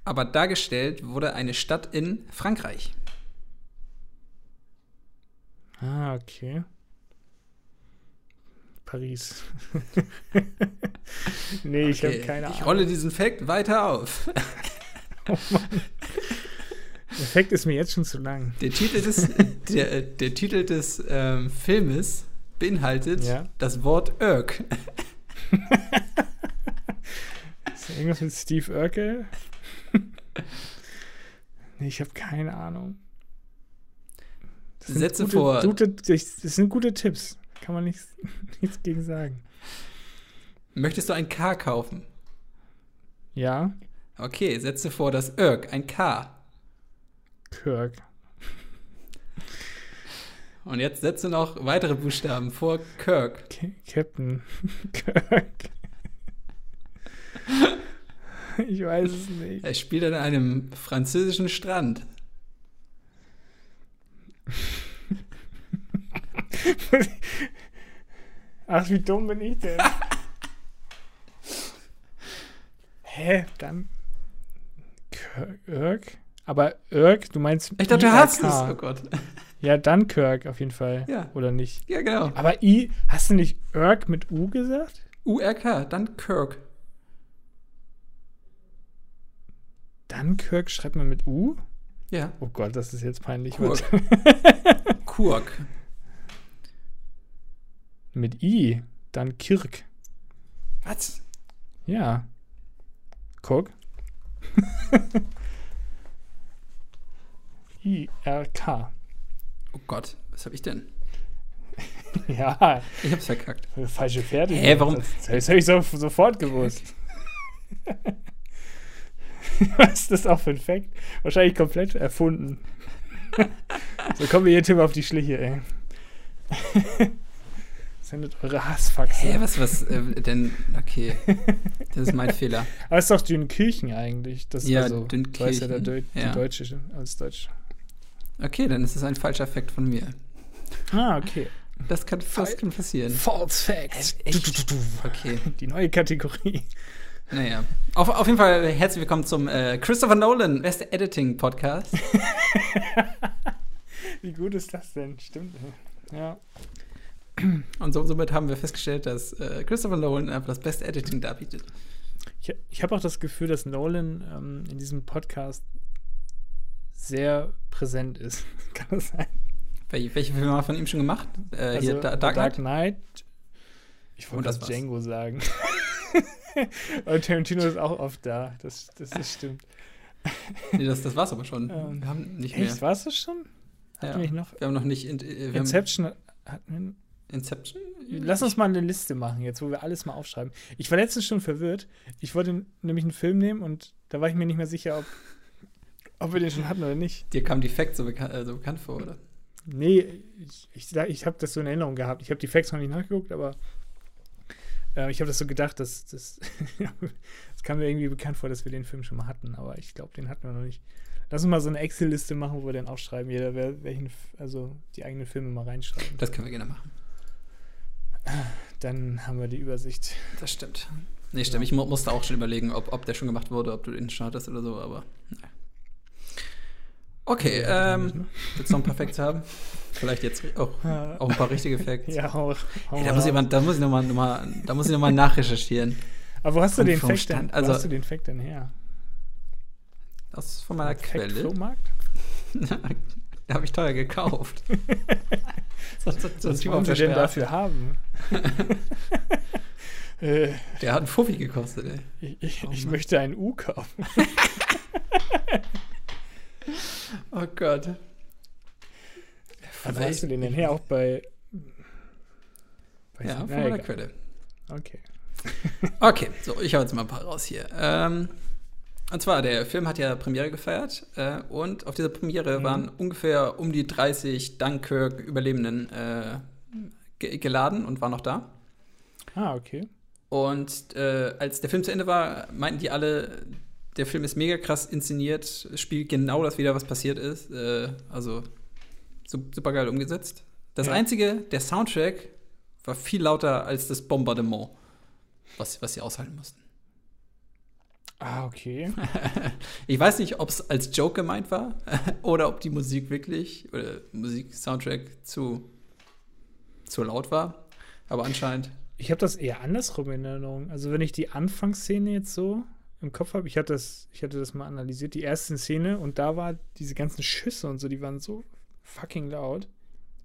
aber dargestellt wurde eine Stadt in Frankreich. Ah, okay. Paris. nee, ich habe Okay, keine Ich Ahnung. rolle diesen Fact weiter auf. Der Effekt ist mir jetzt schon zu lang. Der Titel des, der, der Titel des ähm, Filmes beinhaltet Ja. das Wort Irk. Irgendwas mit Steve Urkel? nee, ich habe keine Ahnung. Das sind Setze gute, vor. Gute, das sind gute Tipps. Kann man nichts, nichts gegen sagen. Möchtest du ein K kaufen? Ja, Okay, setze vor das Irk, ein K. Kirk. Und jetzt setze noch weitere Buchstaben vor Kirk. K Captain Kirk. ich weiß es nicht. Er spielt an einem französischen Strand. Ach, wie dumm bin ich denn? Hä? Dann. Kirk? Aber Irk, du meinst. Ich dachte, du hast es. Oh Gott. Ja, dann Kirk auf jeden Fall. Ja. Oder nicht? Ja, genau. Aber I, hast du nicht Irk mit U gesagt? URK, dann Kirk. Dunkirk schreibt man mit U? Ja. Oh Gott, das ist jetzt peinlich. Kurk. Kurk. mit I. Dann Kirk. Was? Ja. Guck. I-R-K. Oh Gott, was habe ich denn? Ja, Ich hab's verkackt. falsche Pferde. Hä, warum- Das, das habe ich so, sofort gewusst. Was ist das auch für ein Fact? Wahrscheinlich komplett erfunden. so kommen wir hier Tim auf die Schliche, ey. Sendet eure Hassfaxen. Hä, was, was, äh, denn, okay. Das ist mein Fehler. Aber es ist doch Dünkirchen eigentlich. Das ist Ja, also, Du weißt ja, der Deu Dünkirchen, ja. die Deutsche als Deutsch. Okay, dann ist es ein falscher Fakt von mir. Ah, okay. Das kann, das kann passieren. False Facts. Echt? Okay, Die neue Kategorie. Naja. Auf, auf jeden Fall herzlich willkommen zum äh, Christopher Nolan Beste Editing Podcast. Wie gut ist das denn? Stimmt. Ja. Und so, somit haben wir festgestellt, dass äh, Christopher Nolan einfach das beste Editing darbietet. Ich, ich habe auch das Gefühl, dass Nolan ähm, in diesem Podcast sehr präsent ist. Kann das sein? Wel welche Filme haben wir von ihm schon gemacht? Äh, hier, da, Dark Knight? Knight. Ich wollte das. Django sagen. Und Tarantino ist auch oft da. Das, das ist stimmt. Nee, das, das war's aber schon. Ähm, wir haben nicht Echt, mehr. warst du schon? Hatten Ja. noch? Wir haben noch nicht in, äh, wir haben Inception hatten wir Inception? Lass uns mal eine Liste machen, jetzt wo wir alles mal aufschreiben. Ich war letztens schon verwirrt. Ich wollte nämlich einen Film nehmen und da war ich mir nicht mehr sicher, ob, ob wir den schon hatten oder nicht. Dir kam die Facts so, bekan äh, so bekannt vor, oder? Nee, ich, ich, ich habe das so in Erinnerung gehabt. Ich habe die Facts noch nicht nachgeguckt, aber äh, ich habe das so gedacht, dass das, das kam mir irgendwie bekannt vor, dass wir den Film schon mal hatten, aber ich glaube, den hatten wir noch nicht. Lass uns mal so eine Excel-Liste machen, wo wir dann aufschreiben, jeder wer, welchen, also die eigenen Filme mal reinschreiben. Das können wir gerne machen. Dann haben wir die Übersicht. Das stimmt. Nee, stimmt. Ich mu musste auch schon überlegen, ob, ob der schon gemacht wurde, ob du den schon hattest oder so, aber. naja. Okay, ähm, willst du noch ein paar Facts haben? Vielleicht jetzt auch, auch ein paar richtige Facts. Ja, hau, hau Hey, da, mal muss ich aber, da muss ich nochmal noch mal, da muss ich noch mal nachrecherchieren. Aber wo hast du Und den Fact Stand- denn? also- hast du den Fact denn her? Das ist von meiner Quelle. Fact-Flohmarkt? da habe ich teuer gekauft. so, so, so ein Was wollen Sie denn dafür haben? äh, Der hat einen Fuffi gekostet, ey. ich ich, Oh ich möchte ein U kaufen. Oh Gott. Also hast du den denn her? Auch bei. bei Ja, von meiner. Quelle. Okay. Okay, so, ich hau jetzt mal ein paar raus hier. Ähm, und zwar, der Film hat ja Premiere gefeiert äh, und auf dieser Premiere Mhm. waren ungefähr um die 30 Dunkirk-Überlebenden äh, ge geladen und waren noch da. Ah, okay. Und äh, als der Film zu Ende war, meinten die alle, der Film ist mega krass inszeniert, spielt genau das wieder, was passiert ist. Äh, also super geil umgesetzt. Das Ja. Einzige, der Soundtrack war viel lauter als das Bombardement, was, was sie aushalten mussten. Ah, okay. ich weiß nicht, ob es als Joke gemeint war oder ob die Musik wirklich oder Musik-Soundtrack zu, zu laut war. Aber anscheinend. Ich habe das eher andersrum in Erinnerung. Also wenn ich die Anfangsszene jetzt so im Kopf habe, ich hatte das, ich hatte das mal analysiert, die erste Szene und da war diese ganzen Schüsse und so, die waren so fucking laut.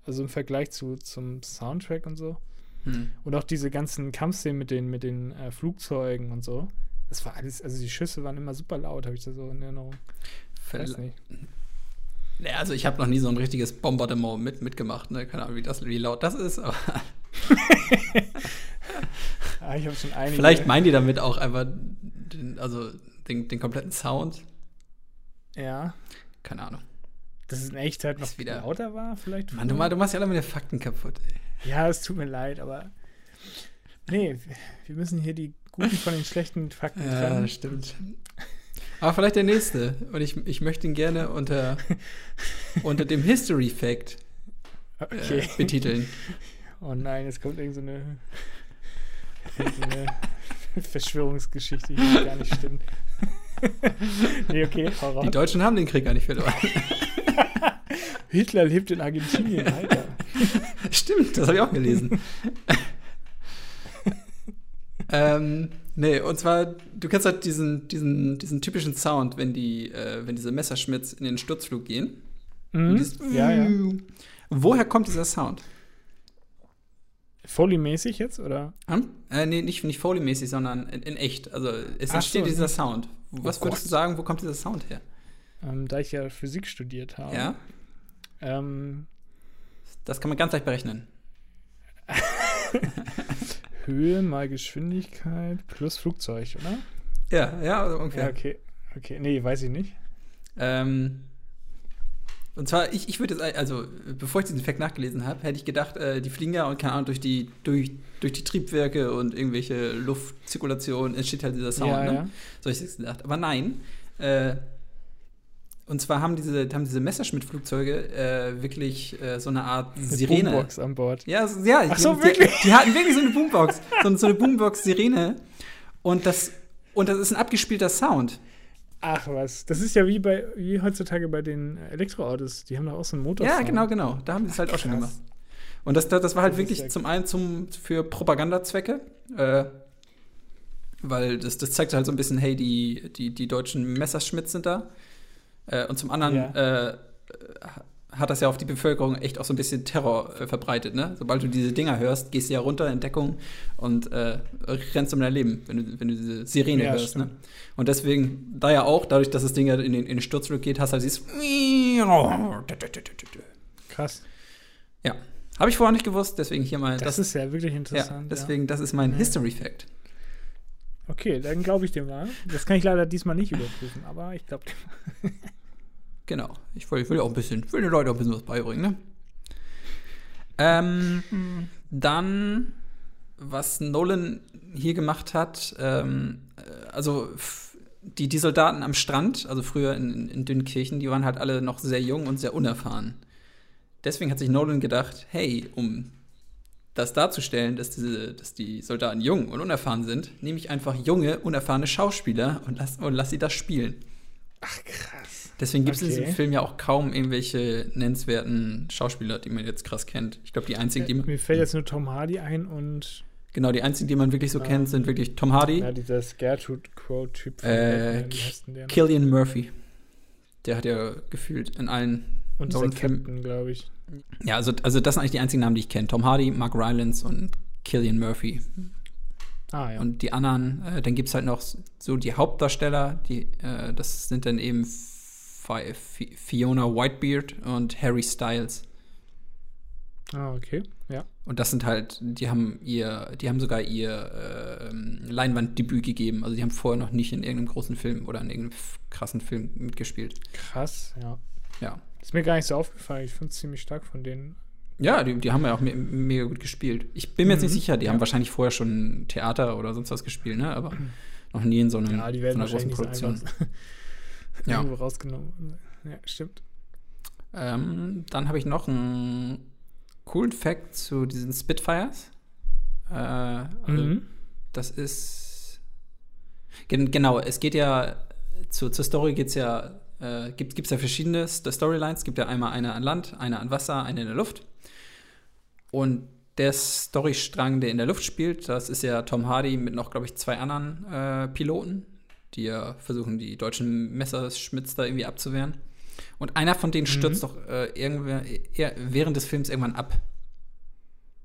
Also im Vergleich zu, zum Soundtrack und so. Hm. Und auch diese ganzen Kampfszenen mit den, mit den äh, Flugzeugen und so. Das war alles, also die Schüsse waren immer super laut, habe ich da so in Erinnerung. Weiß nicht. Ja, also ich habe noch nie so ein richtiges Bombardement mit, mitgemacht, ne? Keine Ahnung, wie, das, wie laut das ist, aber Ah, ich habe schon einige. vielleicht meinen die damit auch einfach den, also den, den kompletten Sound. Ja. Keine Ahnung. Dass es in Echtheit noch wieder- lauter war, vielleicht. Mann, du, du machst ja alle meine Fakten kaputt. Ey. Ja, es tut mir leid, aber. Nee, wir müssen hier die guten von den schlechten Fakten trennen. stimmt. Aber vielleicht der nächste. Und ich, ich möchte ihn gerne unter, unter dem History Fact äh, Okay. betiteln. Oh nein, jetzt kommt irgend so eine, so Verschwörungsgeschichte, die gar nicht stimmt. nee, okay, hau raus. Die Deutschen haben den Krieg gar nicht verloren. Hitler lebt in Argentinien, Alter. Stimmt, das habe ich auch gelesen. ähm, nee, und zwar, du kennst halt diesen, diesen, diesen typischen Sound, wenn die, äh, wenn diese Messerschmitts in den Sturzflug gehen. Mhm. Dieses Ja, ja. Woher kommt dieser Sound? Foley-mäßig jetzt, oder? Hm? Äh, nee, nicht, nicht Foley-mäßig, sondern in, in echt. Also es Ach entsteht so, dieser. Sound. Was Oh würdest Gott. du sagen, wo kommt dieser Sound her? Ähm, da ich ja Physik studiert habe. Ja, Ähm, das kann man ganz leicht berechnen. Höhe mal Geschwindigkeit plus Flugzeug, oder? Ja, ja, ungefähr. Ja, okay. Okay, nee, weiß ich nicht. Ähm, und zwar, ich, ich würde jetzt, also, bevor ich diesen Fact nachgelesen habe, hätte ich gedacht, äh, die fliegen ja und keine Ahnung, durch die, durch, durch die Triebwerke und irgendwelche Luftzirkulation entsteht halt dieser Sound, ja, ne? ja. So habe ich es gedacht. Aber nein. Äh, und zwar haben diese, haben diese Messerschmitt-Flugzeuge äh, wirklich äh, so eine Art Eine Sirene. Boombox an Bord. Ja, so- ja. Ach so, die, wirklich? Die, die hatten wirklich so eine Boombox. so, so eine Boombox-Sirene. Und das, und das ist ein abgespielter Sound. Ach was, das ist ja wie bei wie heutzutage bei den Elektroautos. Die haben doch auch so einen Motor. Ja, genau, genau. Da haben die es halt auch schon gemacht. Und das, das, das war halt Das wirklich ja- zum einen zum, für Propagandazwecke, äh, weil das, das zeigt halt so ein bisschen, hey, die, die, die deutschen Messerschmitts sind da. Äh, und zum anderen Ja. äh, hat das ja auf die Bevölkerung echt auch so ein bisschen Terror äh, verbreitet. Ne? Sobald du diese Dinger hörst, gehst du ja runter in Deckung und äh, rennst um dein Leben, wenn du, wenn du diese Sirene Ja, hörst. Ne? Und deswegen, da ja auch, dadurch, dass das Ding ja in den, in den Sturzflug geht, hast du halt dieses Krass. ja. Habe ich vorher nicht gewusst, deswegen hier mal Das, ist ja wirklich ja, interessant. deswegen, das ist mein Ja. History Fact. Ja. Okay, dann glaube ich dir mal. Das kann ich leider diesmal nicht überprüfen, aber ich glaube dir. Genau. Ich will, ich will ja auch ein bisschen, ich will den Leuten auch ein bisschen was beibringen, ne? Ähm, dann, was Nolan hier gemacht hat, ähm, äh, also die, die Soldaten am Strand, also früher in, in, in Dünnkirchen, die waren halt alle noch sehr jung und sehr unerfahren. Deswegen hat sich Nolan gedacht, hey, um das darzustellen, dass, diese, dass die Soldaten jung und unerfahren sind, nehme ich einfach junge, unerfahrene Schauspieler und lass, und lass sie das spielen. Ach krass. Deswegen gibt es in Okay. diesem Film ja auch kaum irgendwelche nennenswerten Schauspieler, die man jetzt krass kennt. Ich glaube, die einzigen, die Äh, man. Mir fällt jetzt nur Tom Hardy ein und Genau, die einzigen, die man wirklich so kennt, sind wirklich Tom Hardy, Ja, dieser Scarecrow Crow-Typ von Äh, Batman? Killian Murphy. Der hat ja gefühlt in allen Und dieser. Captain, glaube ich. Ja, also, also das sind eigentlich die einzigen Namen, die ich kenne. Tom Hardy, Mark Rylance und Killian Murphy. Ah, ja. Und die anderen, äh, dann gibt es halt noch so die Hauptdarsteller, die, äh, das sind dann eben Fiona Whitebeard und Harry Styles. ah, okay. Ja. Und das sind halt, die haben ihr, die haben sogar ihr äh, Leinwanddebüt gegeben. Also die haben vorher noch nicht in irgendeinem großen Film oder in irgendeinem krassen Film mitgespielt. Krass, ja. Ja. Ist mir gar nicht so aufgefallen. Ich finde es ziemlich stark von denen. Ja, die, die haben ja auch me mega gut gespielt. Ich bin mir jetzt nicht Mhm, sicher, die ja. haben wahrscheinlich vorher schon Theater oder sonst was gespielt, ne? Aber noch nie in so, einem, Ja, die so einer großen Produktion. Ja. irgendwo rausgenommen. Ja, stimmt. Ähm, dann habe ich noch einen coolen Fact zu diesen Spitfires. Äh, also Mhm. Das ist. Gen genau, es geht ja. Zu, zur Story geht es ja. Äh, gibt es ja verschiedene St Storylines. Es gibt ja einmal eine an Land, eine an Wasser, eine in der Luft. Und der Storystrang, der in der Luft spielt, das ist ja Tom Hardy mit noch, glaube ich, zwei anderen äh, Piloten, die ja versuchen, die deutschen Messerschmitz da irgendwie abzuwehren. Und einer von denen Mhm. stürzt doch äh, irgendwer, eher während des Films irgendwann ab.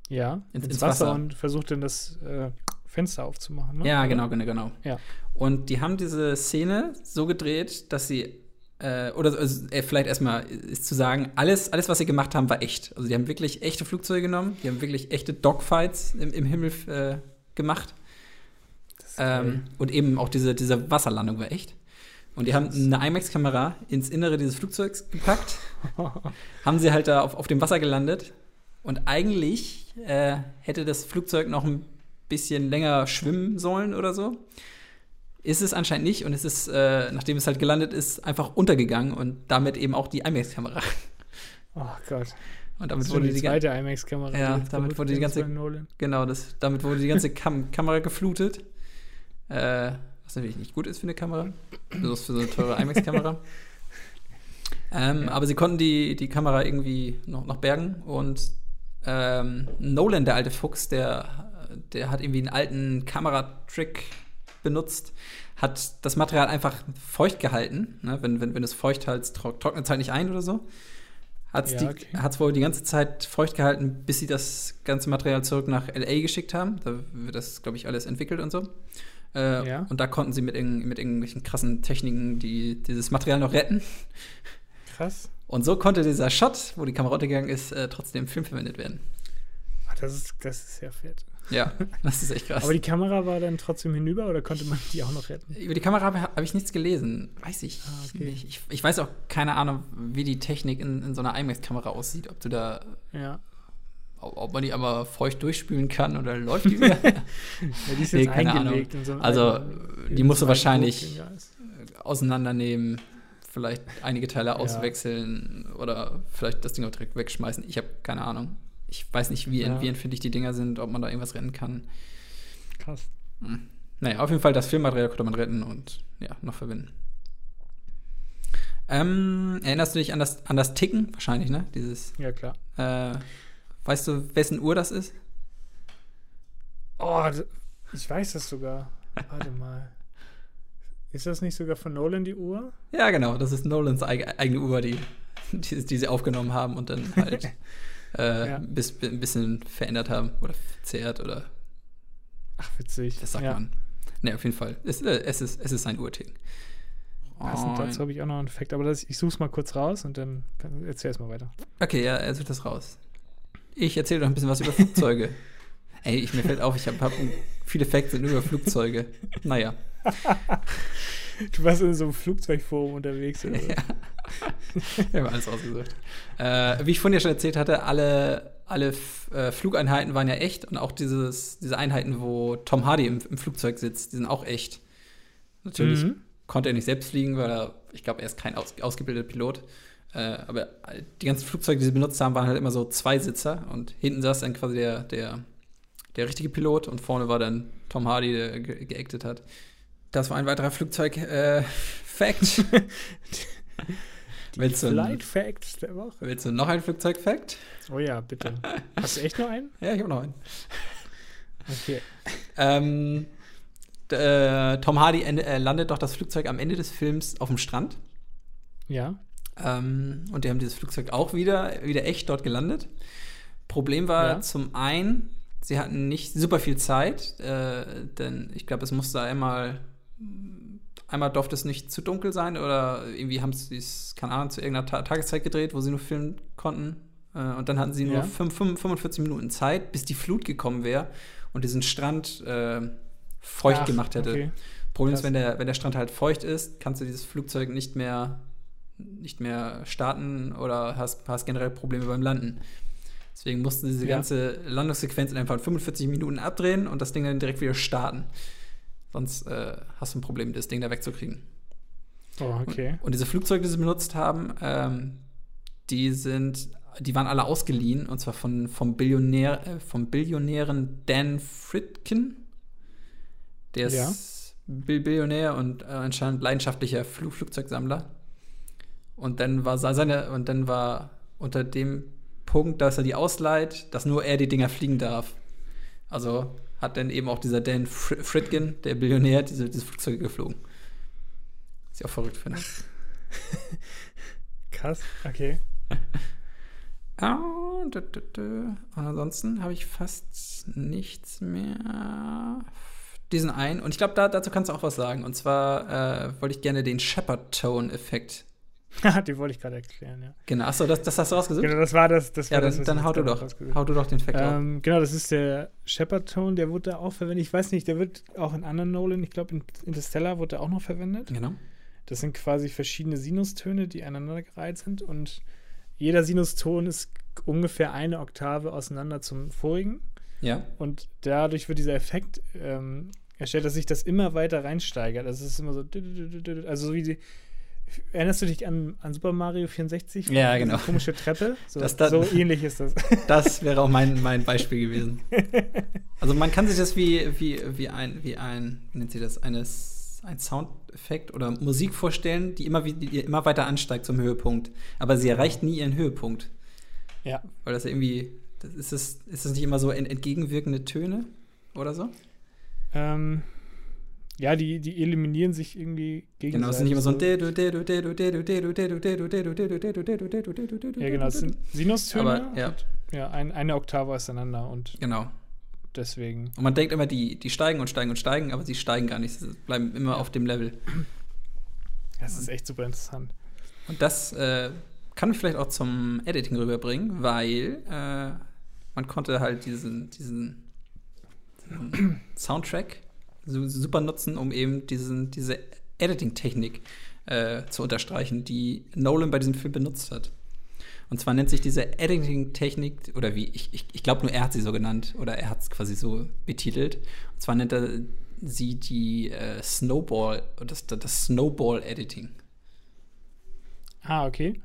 Ja, Ins- ins, Wasser, Wasser. und versucht dann das äh, Fenster aufzumachen. Ne? Ja, genau, genau, genau. Ja. Und die haben diese Szene so gedreht, dass sie, äh, oder also, äh, vielleicht erstmal ist zu sagen, alles, alles, was sie gemacht haben, war echt. Also die haben wirklich echte Flugzeuge genommen, die haben wirklich echte Dogfights im, im Himmel äh, gemacht. Ähm, und eben auch diese, diese Wasserlandung war echt. Und die haben eine IMAX-Kamera ins Innere dieses Flugzeugs gepackt, haben sie halt da auf, auf dem Wasser gelandet. Und eigentlich äh, hätte das Flugzeug noch ein bisschen länger schwimmen sollen oder so. Ist es anscheinend nicht und es ist, äh, nachdem es halt gelandet ist, einfach untergegangen und damit eben auch die IMAX-Kamera. Oh Gott. Und damit wurde die die, zweite IMAX-Kamera. Ja, damit wurde die ganze- genau, das, damit wurde die ganze Kam Kamera geflutet. Äh, was natürlich nicht gut ist für eine Kamera. Besonders für so eine teure IMAX-Kamera. ähm, Ja. Aber sie konnten die, die Kamera irgendwie noch, noch bergen und ähm, Nolan, der alte Fuchs, der, der hat irgendwie einen alten Kameratrick benutzt, hat das Material einfach feucht gehalten. Ne? Wenn, wenn, wenn du es feucht trock, trocknet es halt nicht ein oder so. Hat es Ja, okay. wohl die ganze Zeit feucht gehalten, bis sie das ganze Material zurück nach LA geschickt haben. Da wird das, glaube ich, alles entwickelt und so. Äh, Ja. Und da konnten sie mit, irgend- mit irgendwelchen krassen Techniken die, dieses Material noch retten. Krass. Und so konnte dieser Shot, wo die Kamera untergegangen ist, äh, trotzdem im Film verwendet werden. Ach, das, ist, das ist ja fett. Ja, das ist echt krass. Aber die Kamera war dann trotzdem hinüber oder konnte man die auch noch retten? Über die Kamera habe hab ich nichts gelesen. Weiß ich Ah, okay. nicht. Ich, ich weiß auch keine Ahnung, wie die Technik in, in so einer IMAX-Kamera aussieht. Ob du da, Ja. Ob, man die aber feucht durchspülen kann oder läuft die wieder. ja die ist Nee, jetzt keine in so Also, die musst du wahrscheinlich auseinandernehmen, vielleicht einige Teile auswechseln oder vielleicht das Ding auch direkt wegschmeißen. Ich habe keine Ahnung. Ich weiß nicht, wie, Ja. wie empfindlich die Dinger sind, ob man da irgendwas retten kann. Krass. Naja, auf jeden Fall das Filmmaterial konnte man retten und ja, noch verwenden. Ähm, erinnerst du dich an das, an das Ticken? Wahrscheinlich, ne? Dieses, Ja, klar. äh, weißt du, wessen Uhr das ist? Oh, ich weiß das sogar. Warte mal. Ist das nicht sogar von Nolan die Uhr? Ja, genau, das ist Nolans eig eigene Uhr, die, die, die sie aufgenommen haben und dann halt äh, Ja. bis, ein bisschen verändert haben oder verzerrt oder Ach, witzig. das sagt ja. man. Ne, auf jeden Fall. Es, äh, es, ist, es ist sein Uhrticken. Passend Und- dazu habe ich auch noch einen Effekt, aber das, ich suche es mal kurz raus und dann erzähl erst mal weiter. Okay, ja, er sucht das raus. Ich erzähle doch ein bisschen was über Flugzeuge. Ey, ich, mir fällt auf, ich habe hab viele Facts nur über Flugzeuge. Naja. Du warst in so einem Flugzeugforum unterwegs oder. Ja. Ich habe alles ausgesucht. Äh, wie ich vorhin ja schon erzählt hatte, alle, alle F äh, Flugeinheiten waren ja echt und auch dieses, diese Einheiten, wo Tom Hardy im, im Flugzeug sitzt, die sind auch echt. Natürlich Mhm. konnte er nicht selbst fliegen, weil er, ich glaube, er ist kein aus, ausgebildeter Pilot. Äh, aber die ganzen Flugzeuge, die sie benutzt haben, waren halt immer so Zweisitzer und hinten saß dann quasi der, der, der richtige Pilot und vorne war dann Tom Hardy, der ge geactet hat. Das war ein weiterer Flugzeug-Fact. Die Willst du Flight Facts der Woche. Willst du noch ein Flugzeug-Fact? Oh ja, bitte. Hast du echt noch einen? Ja, ich habe noch einen. Okay. Ähm, äh, Tom Hardy äh, landet doch das Flugzeug am Ende des Films auf dem Strand. Ja. Ähm, und die haben dieses Flugzeug auch wieder, wieder echt dort gelandet. Problem war Ja. zum einen, sie hatten nicht super viel Zeit, äh, denn ich glaube, es musste einmal, einmal durfte es nicht zu dunkel sein oder irgendwie haben sie es, keine Ahnung, zu irgendeiner Ta Tageszeit gedreht, wo sie nur filmen konnten. Äh, und dann hatten sie nur Ja. fünf- fünf- 45 Minuten Zeit, bis die Flut gekommen wäre und diesen Strand äh, feucht Ach, gemacht hätte. Okay. Problem ist, wenn der, wenn der Strand halt feucht ist, kannst du dieses Flugzeug nicht mehr, nicht mehr starten oder hast, hast generell Probleme beim Landen. Deswegen mussten sie diese Ja. ganze Landungssequenz in einfach 45 Minuten abdrehen und das Ding dann direkt wieder starten. Sonst äh, hast du ein Problem, das Ding da wegzukriegen. Oh, okay. Und diese Flugzeuge, die sie benutzt haben, ähm, die sind, die waren alle ausgeliehen und zwar von, vom, Billionär, äh, vom Billionären Dan Fritkin. Der ist Ja. Bill Billionär und äh, anscheinend leidenschaftlicher Flug Flugzeugsammler. Und dann war se- seine, und dann war unter dem Punkt, dass er die ausleiht, dass nur er die Dinger fliegen darf. Also hat dann eben auch dieser Dan Fr Fritkin, der Billionär, diese, diese Flugzeuge geflogen. Was ich auch verrückt finde. Krass. Okay. Ah, dü, dü, dü. Und ansonsten habe ich fast nichts mehr. Diesen einen. Und ich glaube, da, dazu kannst du auch was sagen. Und zwar äh, wollte ich gerne den Shepard-Tone-Effekt. Die wollte ich gerade erklären, ja. Genau. Achso, das, das hast du rausgesucht? Genau, das war das. das ja, war dann, das, dann hau du doch. Hau du doch den Fact auf. Ähm, genau, das ist der Shepard-Tone, der wurde da auch verwendet. Ich weiß nicht, der wird auch in anderen Nolan, ich glaube in Interstellar wurde der auch noch verwendet. Genau. Das sind quasi verschiedene Sinustöne, die aneinandergereiht sind und jeder Sinuston ist ungefähr eine Oktave auseinander zum vorigen Ja. und dadurch wird dieser Effekt ähm, erstellt, dass sich das immer weiter reinsteigert. Also es ist immer so, also so wie die, erinnerst du dich an, an Super Mario 64? Ja, genau. komische Treppe? So, Das- das- so ähnlich ist das. Das wäre auch mein, mein Beispiel gewesen. Also man kann sich das wie, wie, wie ein, wie ein, nennt sie das, eines, ein Soundeffekt oder Musik vorstellen, die immer, wie- die immer weiter ansteigt zum Höhepunkt. Aber sie erreicht nie ihren Höhepunkt. Ja. Weil das irgendwie, das ist, es, ist das nicht immer so ent, entgegenwirkende Töne oder so? Ähm, ja, die, die eliminieren sich irgendwie gegenseitig. Genau, es ist nicht immer so ein Ja, genau, es sind Sinustöne. Aber, ja. ja ein, eine Oktave auseinander und Genau. deswegen. Und man denkt immer, die, die steigen und steigen und steigen, aber sie steigen gar nicht. Sie bleiben immer auf dem Level. Das ist echt super interessant. Und das äh, kann mich vielleicht auch zum Editing rüberbringen, weil äh, man konnte halt diesen, diesen, Soundtrack so, super nutzen, um eben diesen, diese Editing-Technik äh, zu unterstreichen, die Nolan bei diesem Film benutzt hat. Und zwar nennt sich diese Editing-Technik, oder wie, ich, ich, ich glaube nur er hat sie so genannt, oder er hat es quasi so betitelt. Und zwar nennt er sie die äh, Snowball, das, das Snowball-Editing. Ah, okay.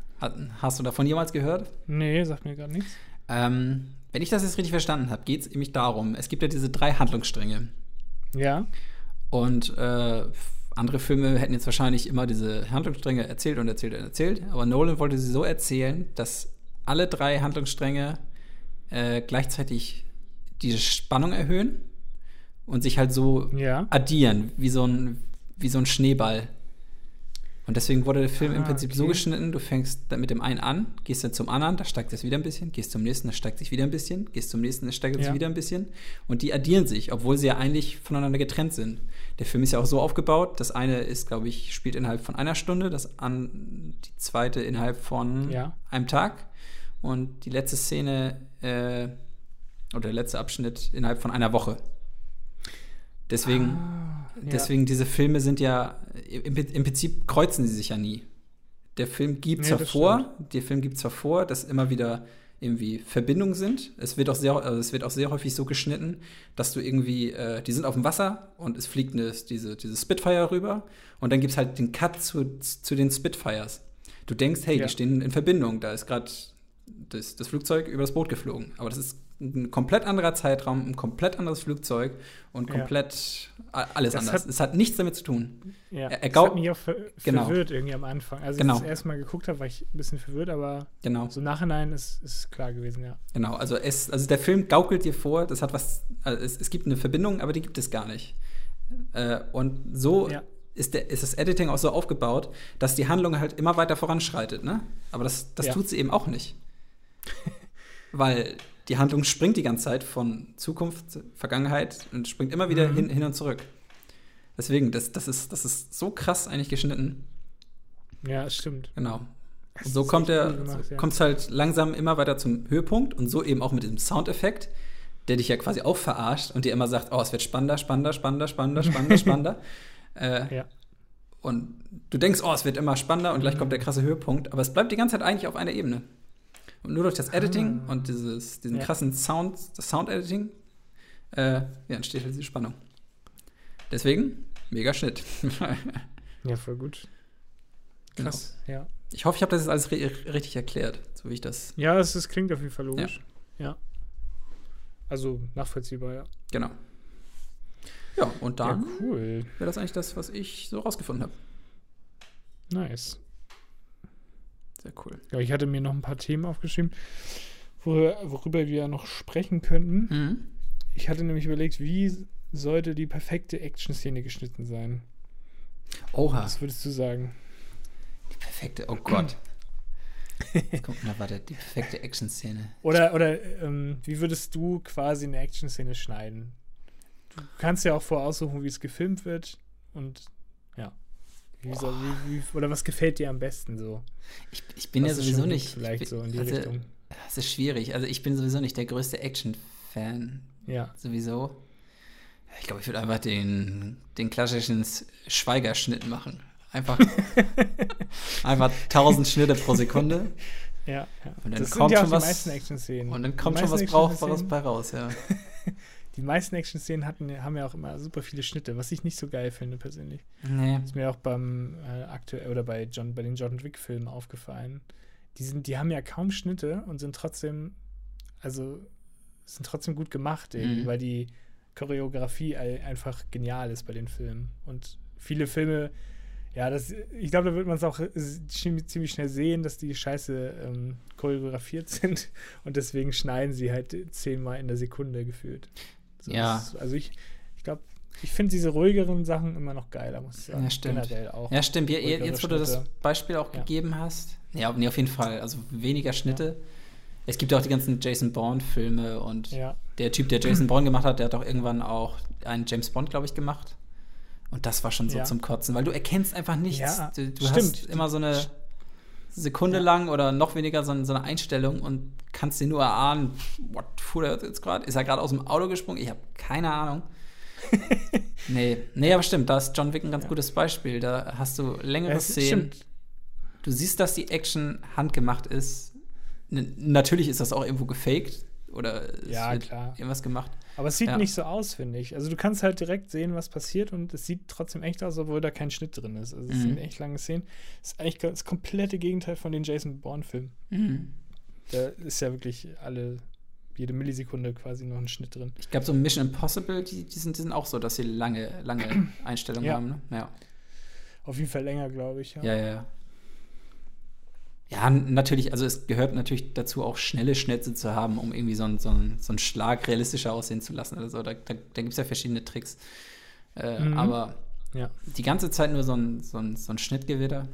Hast du davon jemals gehört? Nee, sagt mir gerade nichts. Ähm, wenn ich das jetzt richtig verstanden habe, geht es nämlich darum, es gibt ja diese drei Handlungsstränge. Ja. Und äh, andere Filme hätten jetzt wahrscheinlich immer diese Handlungsstränge erzählt und erzählt und erzählt. Aber Nolan wollte sie so erzählen, dass alle drei Handlungsstränge äh, gleichzeitig diese Spannung erhöhen und sich halt so Ja. addieren, wie so ein, wie so ein Schneeball. Und deswegen wurde der Film im Ah, Prinzip so okay. geschnitten, du fängst dann mit dem einen an, gehst dann zum anderen, da steigt es wieder ein bisschen, gehst zum nächsten, da steigt sich wieder ein bisschen, gehst zum nächsten, da steigt es Ja. wieder ein bisschen. Und die addieren sich, obwohl sie ja eigentlich voneinander getrennt sind. Der Film ist ja auch so aufgebaut, das eine ist, glaube ich, spielt innerhalb von einer Stunde, das an, die zweite innerhalb von Ja. einem Tag und die letzte Szene äh, oder der letzte Abschnitt innerhalb von einer Woche. Deswegen, Ah, ja. deswegen diese Filme sind ja, im, im Prinzip kreuzen sie sich ja nie. Der Film gibt zwar das vor, der Film gibt zwar vor, dass immer wieder irgendwie Verbindungen sind. Es wird auch sehr, also es wird auch sehr häufig so geschnitten, dass du irgendwie, äh, die sind auf dem Wasser und es fliegt eine, diese, diese Spitfire rüber und dann gibt es halt den Cut zu, zu den Spitfires. Du denkst, hey, Ja. die stehen in Verbindung, da ist gerade das, das Flugzeug über das Boot geflogen. Aber das ist ein komplett anderer Zeitraum, ein komplett anderes Flugzeug und Ja. komplett a- alles Das anders. hat- es hat nichts damit zu tun. Ja, Er- er das hat mich auch ver Genau. verwirrt irgendwie am Anfang. Also, Genau. als ich das erste Mal geguckt habe, war ich ein bisschen verwirrt, aber Genau. so im Nachhinein ist es klar gewesen, ja. Genau, also es, also der Film gaukelt dir vor, das hat was, also es, es gibt eine Verbindung, aber die gibt es gar nicht. Äh, und so Ja. ist, der, ist das Editing auch so aufgebaut, dass die Handlung halt immer weiter voranschreitet, ne? Aber das, das Ja. tut sie eben auch nicht. Weil die Handlung springt die ganze Zeit von Zukunft, Vergangenheit und springt immer wieder Mhm. hin, hin und zurück. Deswegen, das, das, ist, das ist so krass eigentlich geschnitten. Ja, es stimmt. Genau. Das Und so kommt er, cool gemacht, so ja. kommt es halt langsam immer weiter zum Höhepunkt und so eben auch mit diesem Soundeffekt, der dich ja quasi auch verarscht und dir immer sagt, oh, es wird spannender, spannender, spannender, spannender, spannender, spannender. Äh, Ja. und du denkst, oh, es wird immer spannender und gleich Mhm. kommt der krasse Höhepunkt, aber es bleibt die ganze Zeit eigentlich auf einer Ebene. Und nur durch das Editing Ah. und dieses, diesen Ja. krassen Sound, das Sound-Editing, äh, ja, entsteht halt diese Spannung. Deswegen, mega Schnitt. Ja, voll gut. Genau. Krass, ja. Ich hoffe, ich habe das jetzt alles ri richtig erklärt, so wie ich das. Ja, es, es klingt auf jeden Fall logisch. Ja. Also nachvollziehbar, ja. Genau. Ja, und dann Ja, cool. wäre das eigentlich das, was ich so rausgefunden habe. Nice. Sehr cool. Ja, ich hatte mir noch ein paar Themen aufgeschrieben, worüber, worüber wir noch sprechen könnten. Mhm. Ich hatte nämlich überlegt, wie sollte die perfekte Action-Szene geschnitten sein? Oha, Was würdest du sagen? die perfekte, oh Gott. Jetzt kommt, warte, die perfekte Action-Szene. Oder, oder ähm, wie würdest du quasi eine Action-Szene schneiden? Du kannst ja auch voraussuchen, wie es gefilmt wird und. Wie soll, wie, wie, oder was gefällt dir am besten so? Ich, ich bin Was ja es sowieso nicht. Vielleicht ich bin, so in die also, Richtung. Das ist schwierig. Also ich bin sowieso nicht der größte Action-Fan. Ja. Sowieso. Ich glaube, ich würde einfach den, den klassischen Schweigerschnitt machen. Einfach, einfach 1000 Schnitte pro Sekunde. Ja, ja. Und dann das kommt sind ja schon auch was- die meisten Action-Szenen. Und dann kommt schon was Brauchbares bei raus, ja. Die meisten Action-Szenen hatten, haben ja auch immer super viele Schnitte, was ich nicht so geil finde persönlich. Nee. Ist mir auch beim äh, aktuell oder bei John, bei den John Wick-Filmen aufgefallen. Die sind, die haben ja kaum Schnitte und sind trotzdem, also sind trotzdem gut gemacht, Mhm. weil die Choreografie einfach genial ist bei den Filmen. Und viele Filme, ja, das, ich glaube, da wird man es auch ziemlich ziemlich schnell sehen, dass die scheiße ähm, choreografiert sind und deswegen schneiden sie halt zehnmal in der Sekunde gefühlt. So, Ja. das- also ich, ich glaube, ich finde diese ruhigeren Sachen immer noch geiler, muss ich sagen. Ja, stimmt. Generell auch. Ja, stimmt. Ruhigere jetzt, wo du das. Beispiel auch Ja. gegeben hast. Ja, nee, auf jeden Fall. Also weniger Schnitte. Es gibt auch die ganzen Jason Bourne-Filme und Ja, der Typ, der Jason Bourne gemacht hat, der hat auch irgendwann auch einen James Bond, glaube ich, gemacht. Und das war schon so Ja. zum Kotzen, weil du erkennst einfach nichts. Ja, du du hast immer so eine Sekunde Ja. lang oder noch weniger so, so eine Einstellung und kannst dir nur erahnen, what fuhr er jetzt gerade? Ist er gerade aus dem Auto gesprungen? Ich habe keine Ahnung. nee, nee, aber stimmt, da ist John Wick ein ganz Ja. gutes Beispiel. Da hast du längere es Szenen. stimmt. Du siehst, dass die Action handgemacht ist. N natürlich ist das auch irgendwo gefaked oder es Ja, klar. irgendwas gemacht. Aber es sieht Ja. nicht so aus, finde ich. Also du kannst halt direkt sehen, was passiert und es sieht trotzdem echt aus, obwohl da kein Schnitt drin ist. Also es Mhm. sind echt lange Szenen. Das ist eigentlich das komplette Gegenteil von den Jason Bourne-Filmen. Da ist ja wirklich alle, jede Millisekunde quasi noch ein Schnitt drin. Ich glaube, so Mission Impossible, die, die, sind, die sind auch so, dass sie lange, lange Einstellungen Ja. haben. Ne? Ja. Auf jeden Fall länger, glaube ich. Ja. ja, ja, ja. Natürlich, also es gehört natürlich dazu, auch schnelle Schnitte zu haben, um irgendwie so einen so einen- so einen Schlag realistischer aussehen zu lassen oder so. Da, da, da gibt es ja verschiedene Tricks. Äh, Mhm. Aber Ja. die ganze Zeit nur so ein, so ein, so ein Schnittgewitter.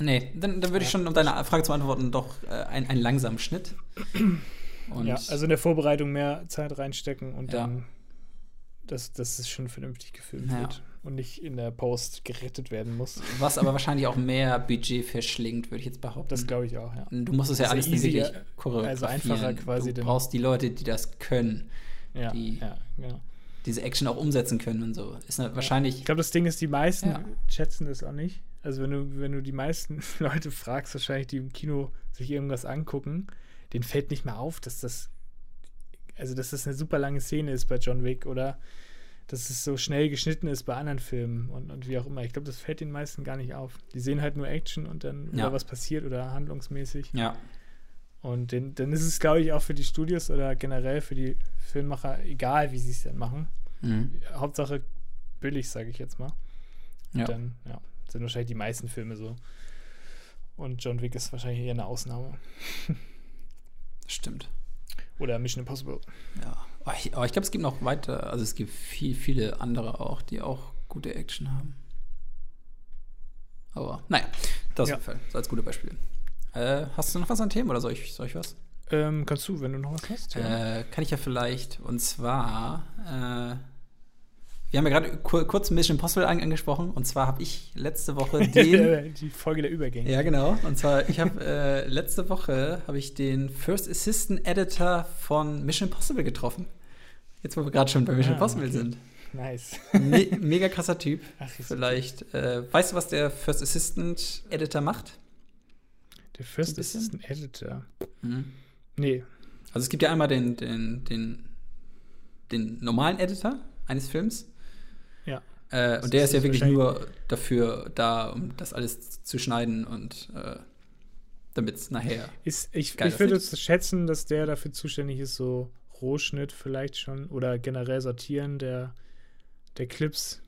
Nee, dann, dann würde ich schon, um deine Frage zu beantworten, doch äh, ein, einen langsamen Schnitt. Und ja, also in der Vorbereitung mehr Zeit reinstecken und Ja. dann, dass, dass es schon vernünftig gefilmt Ja. wird und nicht in der Post gerettet werden muss. was aber wahrscheinlich auch mehr Budget verschlingt, würde ich jetzt behaupten. Das glaube ich auch, ja. Du musst es ja ja alles easy, wirklich ja. choreografieren. Also einfacher quasi Du brauchst die Leute, die das können, Ja, Die- ja, genau. diese Action auch umsetzen können und so. Ist ne, wahrscheinlich. Ich glaube, das Ding ist, die meisten Ja. schätzen das auch nicht. Also wenn du, wenn du die meisten Leute fragst, wahrscheinlich, die im Kino sich irgendwas angucken, denen fällt nicht mehr auf, dass das, also dass das eine super lange Szene ist bei John Wick oder dass es so schnell geschnitten ist bei anderen Filmen und, und wie auch immer. Ich glaube, das fällt den meisten gar nicht auf. Die sehen halt nur Action und dann Ja. was passiert oder handlungsmäßig. ja. Und den, dann ist es, glaube ich, auch für die Studios oder generell für die Filmmacher egal, wie sie es denn machen. Mhm. Hauptsache billig, sage ich jetzt mal. Und Ja. dann, ja, sind wahrscheinlich die meisten Filme so. Und John Wick ist wahrscheinlich eher eine Ausnahme. Stimmt. Oder Mission Impossible. Ja. Aber ich, aber ich glaube, es gibt noch weiter, also es gibt viel, viele andere auch, die auch gute Action haben. Aber naja, das Ja. auf jeden Fall. So als gute Beispiele. Äh, hast du noch was an Themen oder soll ich, soll ich was? Ähm, kannst du, wenn du noch was hast? Äh, kann ich ja vielleicht, und zwar, äh, wir haben ja gerade kur kurz Mission Impossible an angesprochen, und zwar habe ich letzte Woche den. die Folge der Übergänge. ja, genau. Und zwar, ich habe äh, letzte Woche habe ich den First Assistant Editor von Mission Impossible getroffen. Jetzt, wo wir gerade schon bei Mission Ah, Impossible okay. sind. Nice. Me mega krasser Typ. Ach, Vielleicht, äh, weißt du, was der First Assistant Editor macht? Der First? Assistant Editor. Mhm. Nee. Also es gibt ja einmal den, den, den, den normalen Editor eines Films. Äh, und der ist ja wirklich nur dafür da, um das alles zu schneiden und äh, damit es nachher. Ist, ich, ich würde jetzt schätzen, dass der dafür zuständig ist, so Rohschnitt vielleicht schon oder generell Sortieren der, der Clips,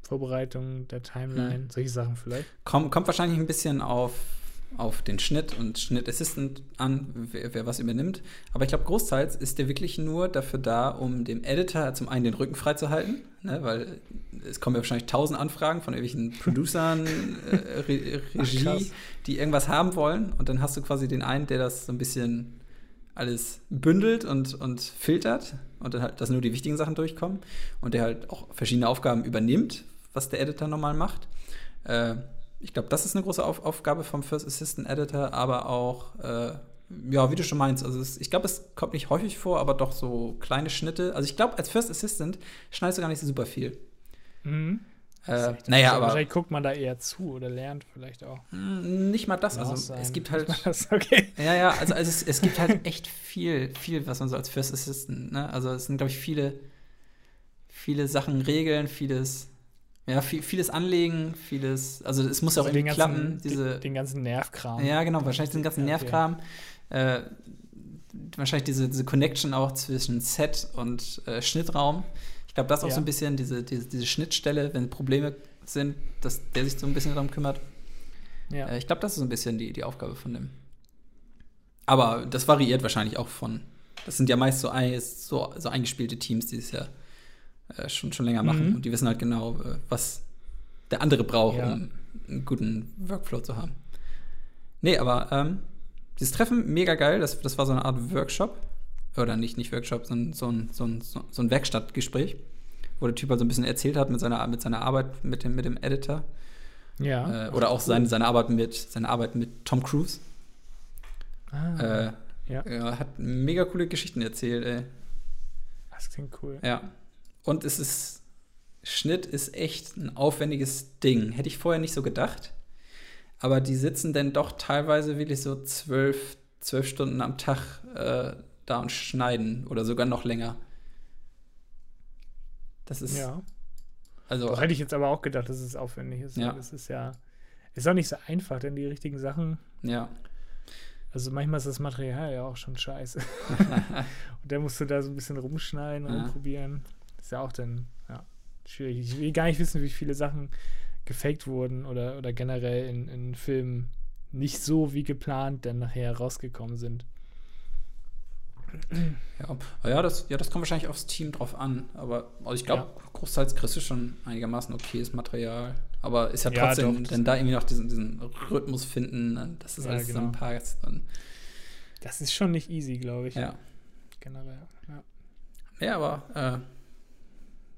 Vorbereitung der Timeline, solche Sachen vielleicht. Kommt, kommt wahrscheinlich ein bisschen auf, auf den Schnitt und Schnittassistent an, wer, wer was übernimmt. Aber ich glaube, großteils ist der wirklich nur dafür da, um dem Editor zum einen den Rücken freizuhalten, ne, weil es kommen ja wahrscheinlich tausend Anfragen von irgendwelchen Producern, äh, Re Ach, Regie, krass. die irgendwas haben wollen. Und dann hast du quasi den einen, der das so ein bisschen alles bündelt und, und filtert und dann halt, dass nur die wichtigen Sachen durchkommen und der halt auch verschiedene Aufgaben übernimmt, was der Editor normal macht. Äh, ich glaube, das ist eine große Auf Aufgabe vom First Assistant Editor, aber auch, äh, ja, wie du schon meinst, also es, ich glaube, es kommt nicht häufig vor, aber doch so kleine Schnitte. Also ich glaube, als First Assistant schneidest du gar nicht so super viel. Mhm. Äh, naja, aber Wahrscheinlich guckt man da eher zu oder lernt vielleicht auch. mh, nicht mal das. Also sein. es gibt halt Das, okay. Ja, ja, also, also es, es gibt halt echt viel, viel, was man so als First Assistant, ne? Also es sind, glaube ich, viele, viele Sachen regeln, vieles, ja, viel, vieles anlegen, vieles, also es muss ja auch Also irgendwie klappen, den, diese, den ganzen Nervkram. ja, genau, wahrscheinlich den ganzen. Nervkram, äh, wahrscheinlich diese, diese Connection auch zwischen Set und äh, Schnittraum. Ich glaube, das ist auch Ja. so ein bisschen diese, diese, diese Schnittstelle, wenn Probleme sind, dass der sich so ein bisschen darum kümmert. Ja. Äh, ich glaube, das ist so ein bisschen die, die Aufgabe von dem. Aber das variiert wahrscheinlich auch von. Das sind ja meist so, ein, so, so eingespielte Teams, die es ja äh, schon, schon länger machen. Mhm. Und die wissen halt genau, äh, was der andere braucht, Ja. um einen guten Workflow zu haben. Nee, aber ähm, dieses Treffen, mega geil. Das, das war so eine Art Workshop. Oder nicht, nicht Workshop, sondern so ein, so ein, so ein Werkstattgespräch, wo der Typ halt so ein bisschen erzählt hat mit seiner, mit seiner Arbeit mit dem, mit dem Editor. ja. Äh, oder auch seine, seine, Arbeit mit, seine Arbeit mit Tom Cruise. Ah, Äh, ja. er hat mega coole Geschichten erzählt, ey. das klingt cool. Ja. Und es ist, Schnitt ist echt ein aufwendiges Ding. Hätte ich vorher nicht so gedacht. Aber die sitzen dann doch teilweise wirklich so zwölf, zwölf Stunden am Tag äh, da und schneiden oder sogar noch länger. Das ist, Ja. also, Doch hätte ich jetzt aber auch gedacht, dass es aufwendig ist. Ja. Das ist ja. Ist auch nicht so einfach, denn die richtigen Sachen. ja. Also manchmal ist das Material ja auch schon scheiße. und dann musst du da so ein bisschen rumschneiden und Ja. Ist ja auch dann ja, schwierig. Ich will gar nicht wissen, wie viele Sachen gefaked wurden oder, oder generell in, in Filmen nicht so wie geplant dann nachher rausgekommen sind. Ja, ja, das, ja, das kommt wahrscheinlich aufs Team drauf an. Aber also ich glaube, großteils kriegst du schon einigermaßen okayes Material. Aber ist ja Ja, trotzdem, doch, das- dann da irgendwie noch diesen, diesen Rhythmus finden, das Ja, alles genau. zusammenpasst. Dann, Das ist schon nicht easy, glaube ich. ja. Generell. Ja. ja, aber äh,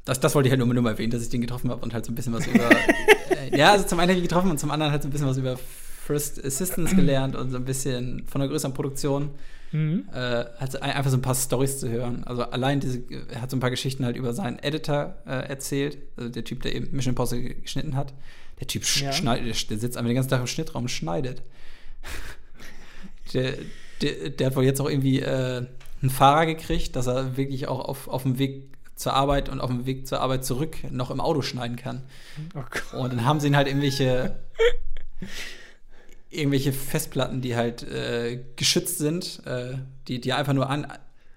das, das wollte ich halt nur, nur mal erwähnen, dass ich den getroffen habe und halt so ein bisschen was über. äh, ja, also zum einen habe ich ihn getroffen und zum anderen halt so ein bisschen was über First Assistance gelernt und so ein bisschen von einer größeren Produktion. Mhm. äh, halt ein- einfach so ein paar Stories zu hören. Also allein diese, er hat so ein paar Geschichten halt über seinen Editor äh, erzählt, also der Typ, der eben Mission Impossible geschnitten hat. Der Typ Ja. schneidet, der, der sitzt einfach den ganzen Tag im Schnittraum und schneidet. der, der, der hat wohl jetzt auch irgendwie äh, einen Fahrer gekriegt, dass er wirklich auch auf, auf dem Weg zur Arbeit und auf dem Weg zur Arbeit zurück noch im Auto schneiden kann. Oh. Und dann haben sie ihn halt irgendwelche irgendwelche Festplatten, die halt äh, geschützt sind, äh, die, die einfach nur an,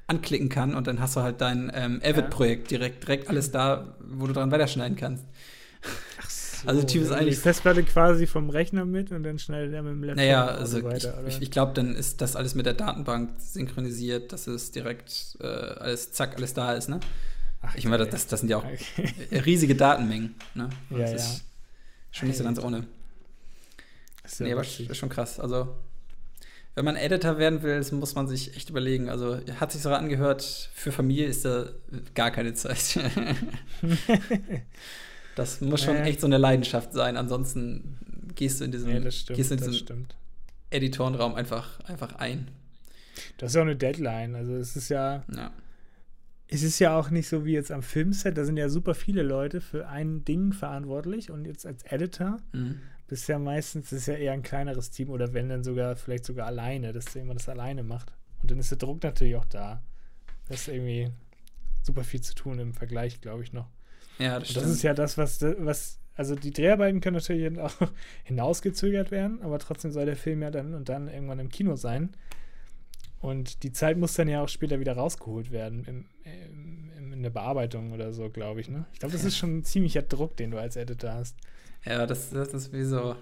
anklicken kann und dann hast du halt dein ähm, Avid-Projekt direkt, direkt alles da, wo du dran weiterschneiden kannst. Ach so, Also Typ ist eigentlich- Die Festplatte quasi vom Rechner mit und dann schnell der mit dem Laptop Naja, also so weiter. ich, ich, ich glaube, dann ist das alles mit der Datenbank synchronisiert, dass es direkt äh, alles, zack, alles da ist, ne? Ach, Ich meine, das, das sind ja auch Okay. riesige Datenmengen, ne? Ja, das ja. ist schon nicht so ganz ohne. Ist nee, aber witzig. ist schon krass. Also, wenn man Editor werden will, das muss man sich echt überlegen. Also, hat sich so angehört, für Familie ist da gar keine Zeit. das muss schon echt so eine Leidenschaft sein. Ansonsten gehst du in diesen, ja, das stimmt. gehst du in das diesen. Editorenraum einfach, einfach ein. Das ist ja auch eine Deadline. Also es ist ja, Ja. Es ist ja auch nicht so wie jetzt am Filmset. Da sind ja super viele Leute für ein Ding verantwortlich und jetzt als Editor Mhm. bist ja meistens das ist ja eher ein kleineres Team oder wenn dann sogar vielleicht sogar alleine, dass jemand das alleine macht. Und dann ist der Druck natürlich auch da. Das ist irgendwie super viel zu tun im Vergleich, glaube ich noch. Ja, das Und das stimmt. ist ja das, was, was, also die Dreharbeiten können natürlich auch hinausgezögert werden, aber trotzdem soll der Film ja dann und dann irgendwann im Kino sein. Und die Zeit muss dann ja auch später wieder rausgeholt werden im, im, im, in der Bearbeitung oder so, glaube ich. Ne? Ich glaube, das ist schon ein ziemlicher Druck, den du als Editor hast. Ja, das, das ist wie so.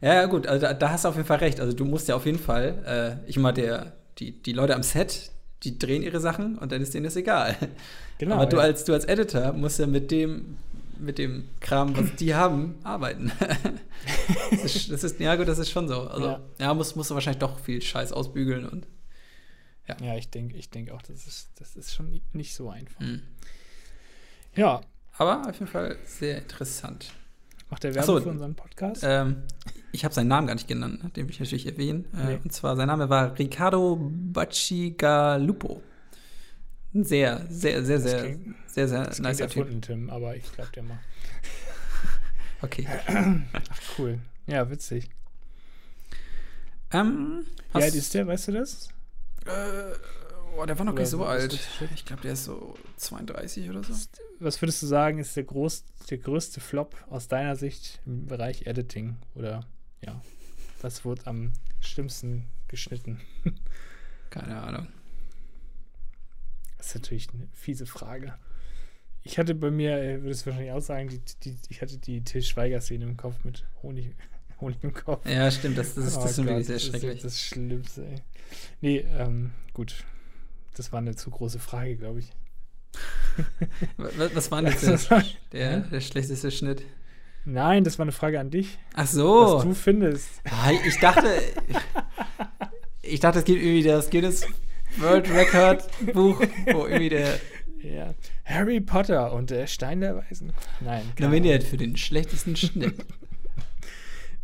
Ja, gut, also da, da hast du auf jeden Fall recht. Also du musst ja auf jeden Fall, äh, ich meine, der, die, die Leute am Set, die drehen ihre Sachen und dann ist denen das egal. Genau. Aber du ja. als, du als Editor musst ja mit dem, mit dem Kram, was die haben, arbeiten. das, ist, das ist, ja gut, das ist schon so. Also, ja, Ja. musst, musst du wahrscheinlich doch viel Scheiß ausbügeln und. Ja, ich denke ich denk auch, das ist, das ist schon nicht so einfach. Mh. Ja, Aber auf jeden Fall sehr interessant. macht der Ach Werbung so, für unseren Podcast? Ähm, ich habe seinen Namen gar nicht genannt, ne? den will ich natürlich erwähnen. Äh, Nee. Und zwar, sein Name war Ricardo Bacigalupo. Ein sehr, sehr, sehr, sehr, klingt- sehr, sehr das nicer Typ. erfunden, Tim, aber ich glaube, der macht. Okay. Ach, cool. Ja, witzig. Ähm, Wie alt ist der, weißt du das? Äh, oh, der war noch gar nicht so Oder was alt. Ich glaube, der ist so 32 oder so. Was würdest du sagen, ist der, groß, der größte Flop aus deiner Sicht im Bereich Editing? Oder ja, was wurde am schlimmsten geschnitten? Keine Ahnung. Das ist natürlich eine fiese Frage. Ich hatte bei mir, äh, würde es wahrscheinlich auch sagen, die, die, ich hatte die Til Schweiger-Szene im Kopf mit Honig, Honig im Kopf. Ja, stimmt, das, das ist, das Oh wirklich Gott, sehr das schrecklich. Ist das Schlimmste, ey. Nee, ähm, gut. Das war eine zu große Frage, glaube ich. was, was war denn jetzt Das der, der, schlechteste Schnitt? Nein, das war eine Frage an dich. Ach Was so. du findest. Ich dachte, ich dachte, es gibt irgendwie das Guinness World Record Buch, wo irgendwie der Ja. Harry Potter und der Stein der Weisen. Nein. nominiert für den schlechtesten Schnitt.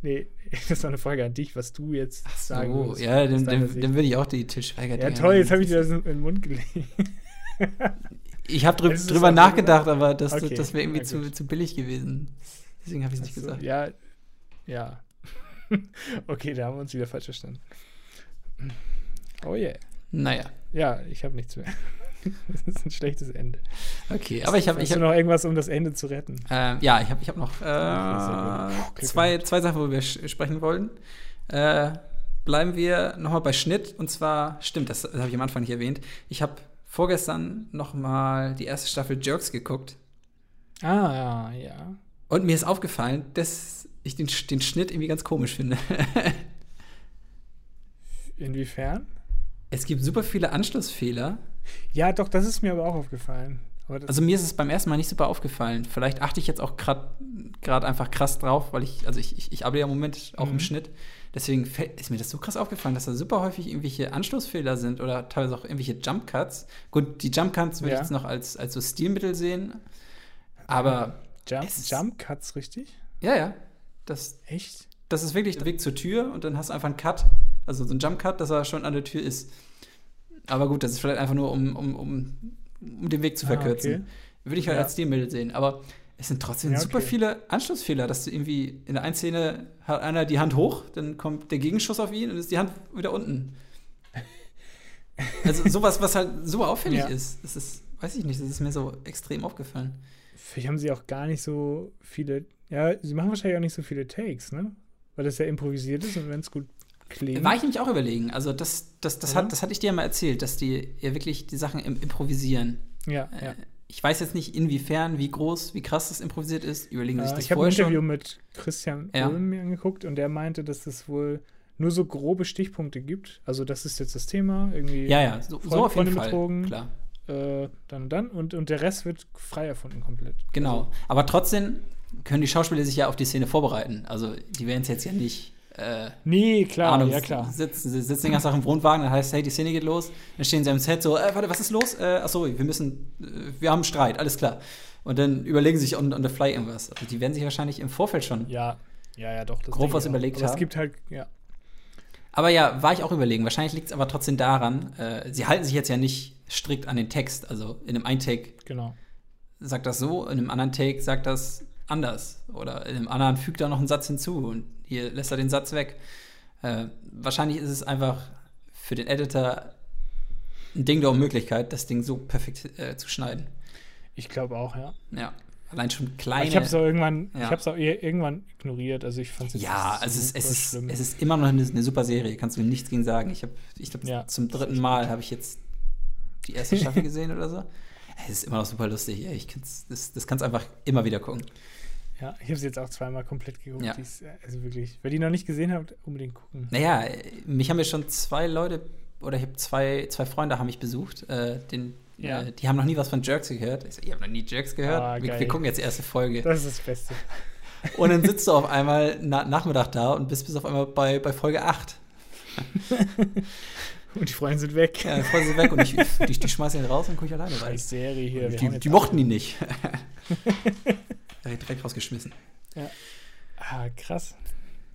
Nee, das war eine Frage an dich, was du jetzt sagen So, würdest. ja, dann, dann, dann würde ich auch die Til Schweiger. Ja, toll, jetzt habe ich dir das in den Mund gelegt. Ich habe ist drüber nachgedacht, aber das, Okay, das wäre irgendwie zu, zu billig gewesen. Deswegen habe ich es nicht Ach so, gesagt. Ja, ja. okay, da haben wir uns wieder falsch verstanden. Oh yeah. Naja, Ja, ich habe nichts mehr. das ist ein schlechtes Ende. okay. Aber ich habe ich Hast hab, du noch irgendwas, um das Ende zu retten? Ähm, ja, ich habe ich hab noch äh, zwei, zwei Sachen, wo wir sprechen wollen. Äh, bleiben wir nochmal bei Schnitt. Und zwar, stimmt, das, das habe ich am Anfang nicht erwähnt. Ich habe vorgestern nochmal die erste Staffel Jerks geguckt. Ah, ja. Und mir ist aufgefallen, dass ich den, den Schnitt irgendwie ganz komisch finde. Inwiefern? es gibt super viele Anschlussfehler. Ja, doch, das ist mir aber auch aufgefallen. Aber Also mir ist es beim ersten Mal nicht super aufgefallen. Vielleicht achte ich jetzt auch gerade einfach krass drauf, weil ich, also ich, ich, ich arbeite ja im Moment auch im Mhm. Schnitt. Deswegen ist mir das so krass aufgefallen, dass da super häufig irgendwelche Anschlussfehler sind oder teilweise auch irgendwelche Jump Cuts. Gut, die Jump Cuts würde Ja. ich jetzt noch als, als so Stilmittel sehen. Aber Jump, Jump Cuts, richtig? ja, ja, das, Echt? das ist wirklich der Weg zur Tür und dann hast du einfach einen Cut, also so einen Jump Cut, dass er schon an der Tür ist. Aber gut, das ist vielleicht einfach nur, um, um, um, um den Weg zu Ah, verkürzen. okay. Würde ich halt Ja. als Stilmittel sehen. Aber es sind trotzdem Ja, super okay. viele Anschlussfehler, dass du irgendwie in der einen Szene hat einer die Hand hoch, dann kommt der Gegenschuss auf ihn und ist die Hand wieder unten. Also sowas, was halt so auffällig Ja. ist. Das ist, weiß ich nicht, das ist mir so extrem aufgefallen. Vielleicht haben sie auch gar nicht so viele. Ja, sie machen wahrscheinlich auch nicht so viele Takes, ne? weil das ja improvisiert ist und wenn es gut klingt. War ich nämlich auch überlegen. Also das, das, das, Oder? hat, das hatte ich dir ja mal erzählt, dass die ja wirklich die Sachen im improvisieren. Ja, Äh, ja. Ich weiß jetzt nicht, inwiefern, wie groß, wie krass das improvisiert ist. Überlegen sich Äh, das ich habe ein Interview schon. mit Christian Ja. Ulm mir angeguckt und der meinte, dass es wohl nur so grobe Stichpunkte gibt. Also das ist jetzt das Thema, irgendwie Ja, ja, so, so Freund- auf jeden Freunde Fall. betrogen. Klar. äh, dann und dann und, und der Rest wird frei erfunden komplett. Genau. Aber trotzdem können die Schauspieler sich ja auf die Szene vorbereiten. Also die werden es jetzt ja nicht. Äh, Nee, klar, Ahnung, ja klar. Sitzen, sie sitzen den ganzen Tag im Wohnwagen, dann heißt, hey, die Szene geht los. Dann stehen sie am Set so, äh, warte, was ist los? Äh, achso, wir müssen, äh, wir haben einen Streit, alles klar. Und dann überlegen sie sich on, on the fly irgendwas. Also die werden sich wahrscheinlich im Vorfeld schon. Ja, ja, ja, doch. Grob was überlegt Aber Es haben. gibt halt, ja. Aber ja, war ich auch überlegen. Wahrscheinlich liegt es aber trotzdem daran, äh, sie halten sich jetzt ja nicht strikt an den Text. Also in einem einen Take Genau. sagt das so, in einem anderen Take sagt das anders. Oder in einem anderen fügt er noch einen Satz hinzu und hier lässt er den Satz weg. Äh, wahrscheinlich ist es einfach für den Editor ein Ding der Unmöglichkeit, das Ding so perfekt äh, zu schneiden. Ich glaube auch, ja. Ja, allein schon kleine. ich habe es auch irgendwann, ich Ja. es auch ir- irgendwann ignoriert. Also ich fand es ja, also es, ist, es, ist, schlimm. es ist immer noch eine, eine super Serie, kannst du mir nichts gegen sagen. Ich habe, ich glaube, Ja, zum dritten Mal habe ich jetzt die erste Staffel gesehen oder so. Es ist immer noch super lustig. Ich kann's, das, das kannst einfach immer wieder gucken. Ja, ich habe es jetzt auch zweimal komplett geguckt. Ja. Die ist, äh, also wirklich, wer die noch nicht gesehen hat, unbedingt gucken. Naja, mich haben ja schon zwei Leute, oder ich habe zwei, zwei Freunde haben mich besucht. Äh, den, Ja. äh, die haben noch nie was von Jerks gehört. Ich so, ihr habt noch nie Jerks gehört? Ah, wir, wir gucken jetzt die erste Folge. Das ist das Beste. Und dann sitzt du auf einmal na, Nachmittag da und bist bis auf einmal bei, bei Folge 8. Und die Freunde sind weg. Ja, dann freuen sie weg und ich, die, die schmeißen ihn raus und gucke ich alleine rein. Scheiß Serie hier. Die, die mochten ihn nicht. direkt, rausgeschmissen. Ah, krass.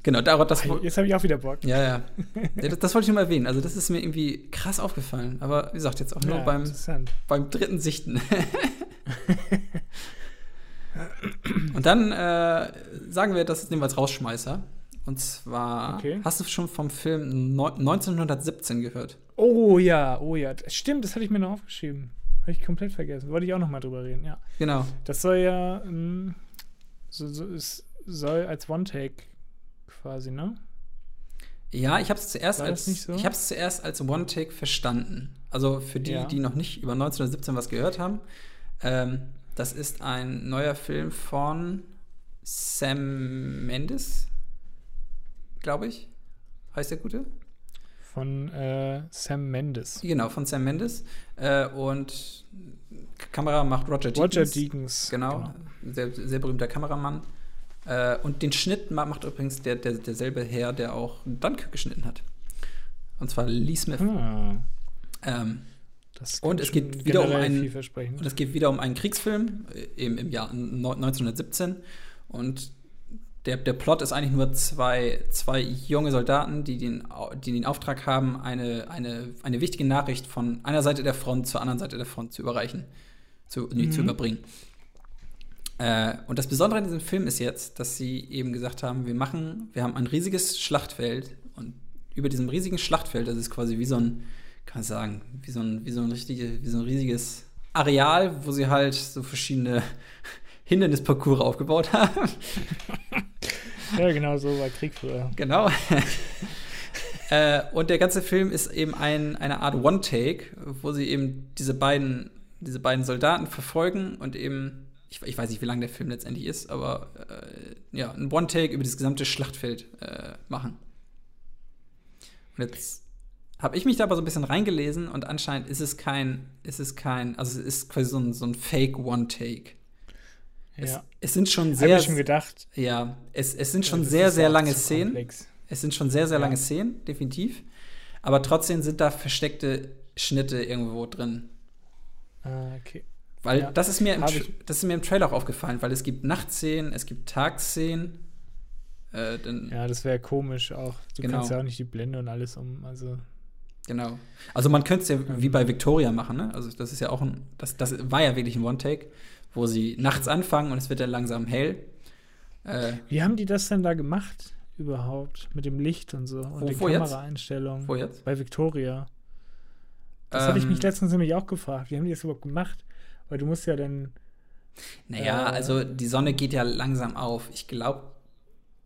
Genau, da, das, Ah, Jetzt habe ich auch wieder Bock. ja, ja. ja das, das wollte ich nur mal erwähnen. Also, das ist mir irgendwie krass aufgefallen. Aber wie gesagt, jetzt auch nur Ja, beim, beim dritten Sichten. Und dann äh, sagen wir, das nehmen wir als Rausschmeißer. Und zwar, Okay. hast du schon vom Film neu- 1917 gehört? Oh ja, oh ja. Stimmt, das hatte ich mir noch aufgeschrieben. Habe ich komplett vergessen. Wollte ich auch noch mal drüber reden, ja. Genau. Das soll ja, ähm, so, so, es soll als One-Take quasi, ne? Ja, ich habe es zuerst War als so? ich habe es zuerst als One Take verstanden. Also für die, Ja. die noch nicht über 1917 was gehört haben, ähm, das ist ein neuer Film von Sam Mendes, glaube ich, heißt der gute? Von äh, Sam Mendes. Genau, von Sam Mendes. Äh, und Kamera macht Roger Deakins. Roger Deakins. Genau, Sehr, sehr berühmter Kameramann. Äh, und den Schnitt ma- macht übrigens der, der, derselbe Herr, der auch Dunkirk geschnitten hat. Und zwar Lee Smith. Ah, Ähm, Und es geht wieder um einen- und es geht wieder um einen Kriegsfilm, äh, eben im Jahr neun- 1917. Und der, der Plot ist eigentlich nur zwei, zwei junge Soldaten, die den, die den Auftrag haben, eine, eine, eine wichtige Nachricht von einer Seite der Front zur anderen Seite der Front zu überreichen, zu, nee, zu Mhm. überbringen. Äh, und das Besondere in diesem Film ist jetzt, dass sie eben gesagt haben, wir machen, wir haben ein riesiges Schlachtfeld und über diesem riesigen Schlachtfeld, das ist quasi wie so ein, kann man sagen, wie so ein, wie so ein, richtige, wie so ein riesiges Areal, wo sie halt so verschiedene Hindernisparcours aufgebaut haben. ja, genau so war Krieg früher. Genau. äh, und der ganze Film ist eben ein, eine Art One-Take, wo sie eben diese beiden, diese beiden Soldaten verfolgen und eben, ich, ich weiß nicht, wie lang der Film letztendlich ist, aber äh, ja, ein One-Take über das gesamte Schlachtfeld äh, machen. Und jetzt habe ich mich da aber so ein bisschen reingelesen und anscheinend ist es kein, ist es kein, also es ist quasi so ein, so ein Fake One-Take. Es, Ja. es sind schon sehr, ich schon gedacht. ja, es, es sind schon sehr, sehr lange Szenen. komplex. Es sind schon sehr, sehr Ja. lange Szenen, definitiv. Aber trotzdem sind da versteckte Schnitte irgendwo drin. Ah, okay. Weil Ja. das, ist mir im, das ist mir im Trailer auch aufgefallen, weil es gibt Nachtszenen, es gibt Tagszenen. Äh, Ja, das wäre komisch auch. Du Genau. kannst ja auch nicht die Blende und alles um. Also, Genau. Also man könnte es ja wie bei Victoria machen, ne? Also das ist ja auch ein, das, das war ja wirklich ein One-Take, wo sie nachts anfangen und es wird dann langsam hell. Äh, wie haben die das denn da gemacht überhaupt? Mit dem Licht und so und Wo- den wo? Kameraeinstellungen? wo jetzt? Bei Victoria. Das hatte ich mich Ähm, letztens nämlich auch gefragt. Wie haben die das überhaupt gemacht? Weil du musst ja dann. Naja, Äh. also die Sonne geht ja langsam auf. Ich glaube,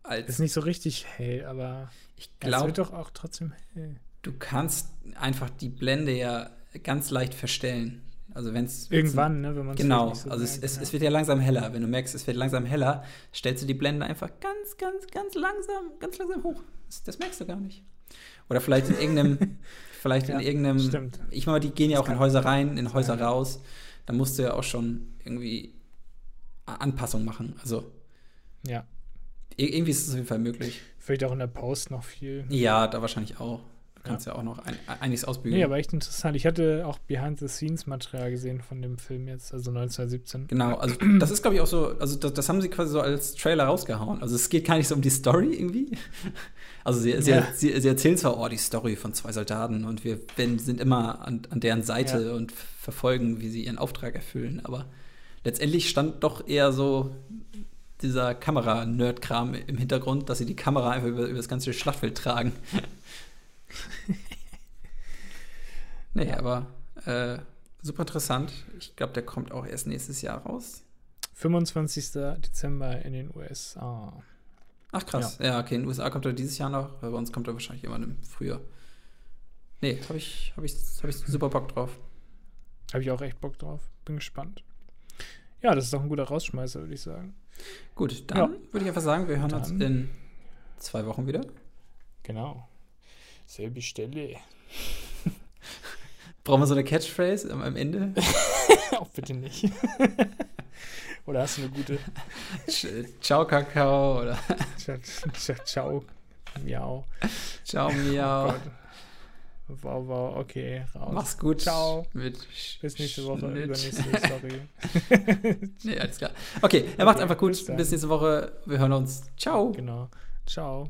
als. Ist nicht so richtig hell, aber ich es glaube, wird doch auch trotzdem hell. du kannst einfach die Blende ja ganz leicht verstellen. Also wenn es Irgendwann, ne, wenn man Genau, nicht so also es, es, ja. es wird ja langsam heller. Wenn du merkst, es wird langsam heller, stellst du die Blende einfach ganz, ganz, ganz langsam, ganz langsam hoch. Das, das merkst du gar nicht. Oder vielleicht in irgendeinem, vielleicht in Ja, irgendeinem, stimmt. ich meine, die gehen ja Das auch in Häuser rein, in Häuser sein. raus. Da musst du ja auch schon irgendwie A- Anpassungen machen. Also Ja, ir- irgendwie ist es auf jeden Fall möglich. vielleicht auch in der Post noch viel. Ja, da wahrscheinlich auch. Du kannst ja, auch noch ein, einiges ausbügeln. Nee, aber echt interessant. Ich hatte auch Behind-the-Scenes-Material gesehen von dem Film jetzt, also 1917. Genau, also das ist, glaube ich, auch so, also das, das haben sie quasi so als Trailer rausgehauen. Also es geht gar nicht so um die Story irgendwie. Also sie, sie, Ja. sie, sie erzählen zwar, oh, die Story von zwei Soldaten und wir wenn, sind immer an, an deren Seite Ja. und verfolgen, wie sie ihren Auftrag erfüllen, aber letztendlich stand doch eher so dieser Kamera-Nerd-Kram im Hintergrund, dass sie die Kamera einfach über, über das ganze Schlachtfeld tragen. nee, Ja. aber äh, super interessant. Ich glaube, der kommt auch erst nächstes Jahr raus. 25. Dezember in den USA. Ach krass. Ja, okay, in den USA kommt er dieses Jahr noch, bei uns kommt er wahrscheinlich immer im Frühjahr. Nee, habe ich, hab ich, hab ich super Bock drauf. Habe ich auch echt Bock drauf. Bin gespannt. Ja, das ist doch ein guter Rausschmeißer, würde ich sagen. Gut, dann Ja. würde ich einfach sagen, wir hören uns Dann- in zwei Wochen wieder. Genau. Selbe Stelle. Brauchen wir so eine Catchphrase am, am Ende? auch bitte nicht. Oder hast du eine gute? Ciao, Kakao oder Ciao. Ciao. ciao. Miau. Ciao, Oh Miau. Gott. Wow, wow, okay, raus. Mach's gut. Ciao. Mit Bis nächste Woche, Schnitt. übernächste, sorry. nee, alles klar. Okay, er macht's Okay, einfach gut. bis Bis, nächste Woche. Wir hören uns. Ciao. genau. Ciao.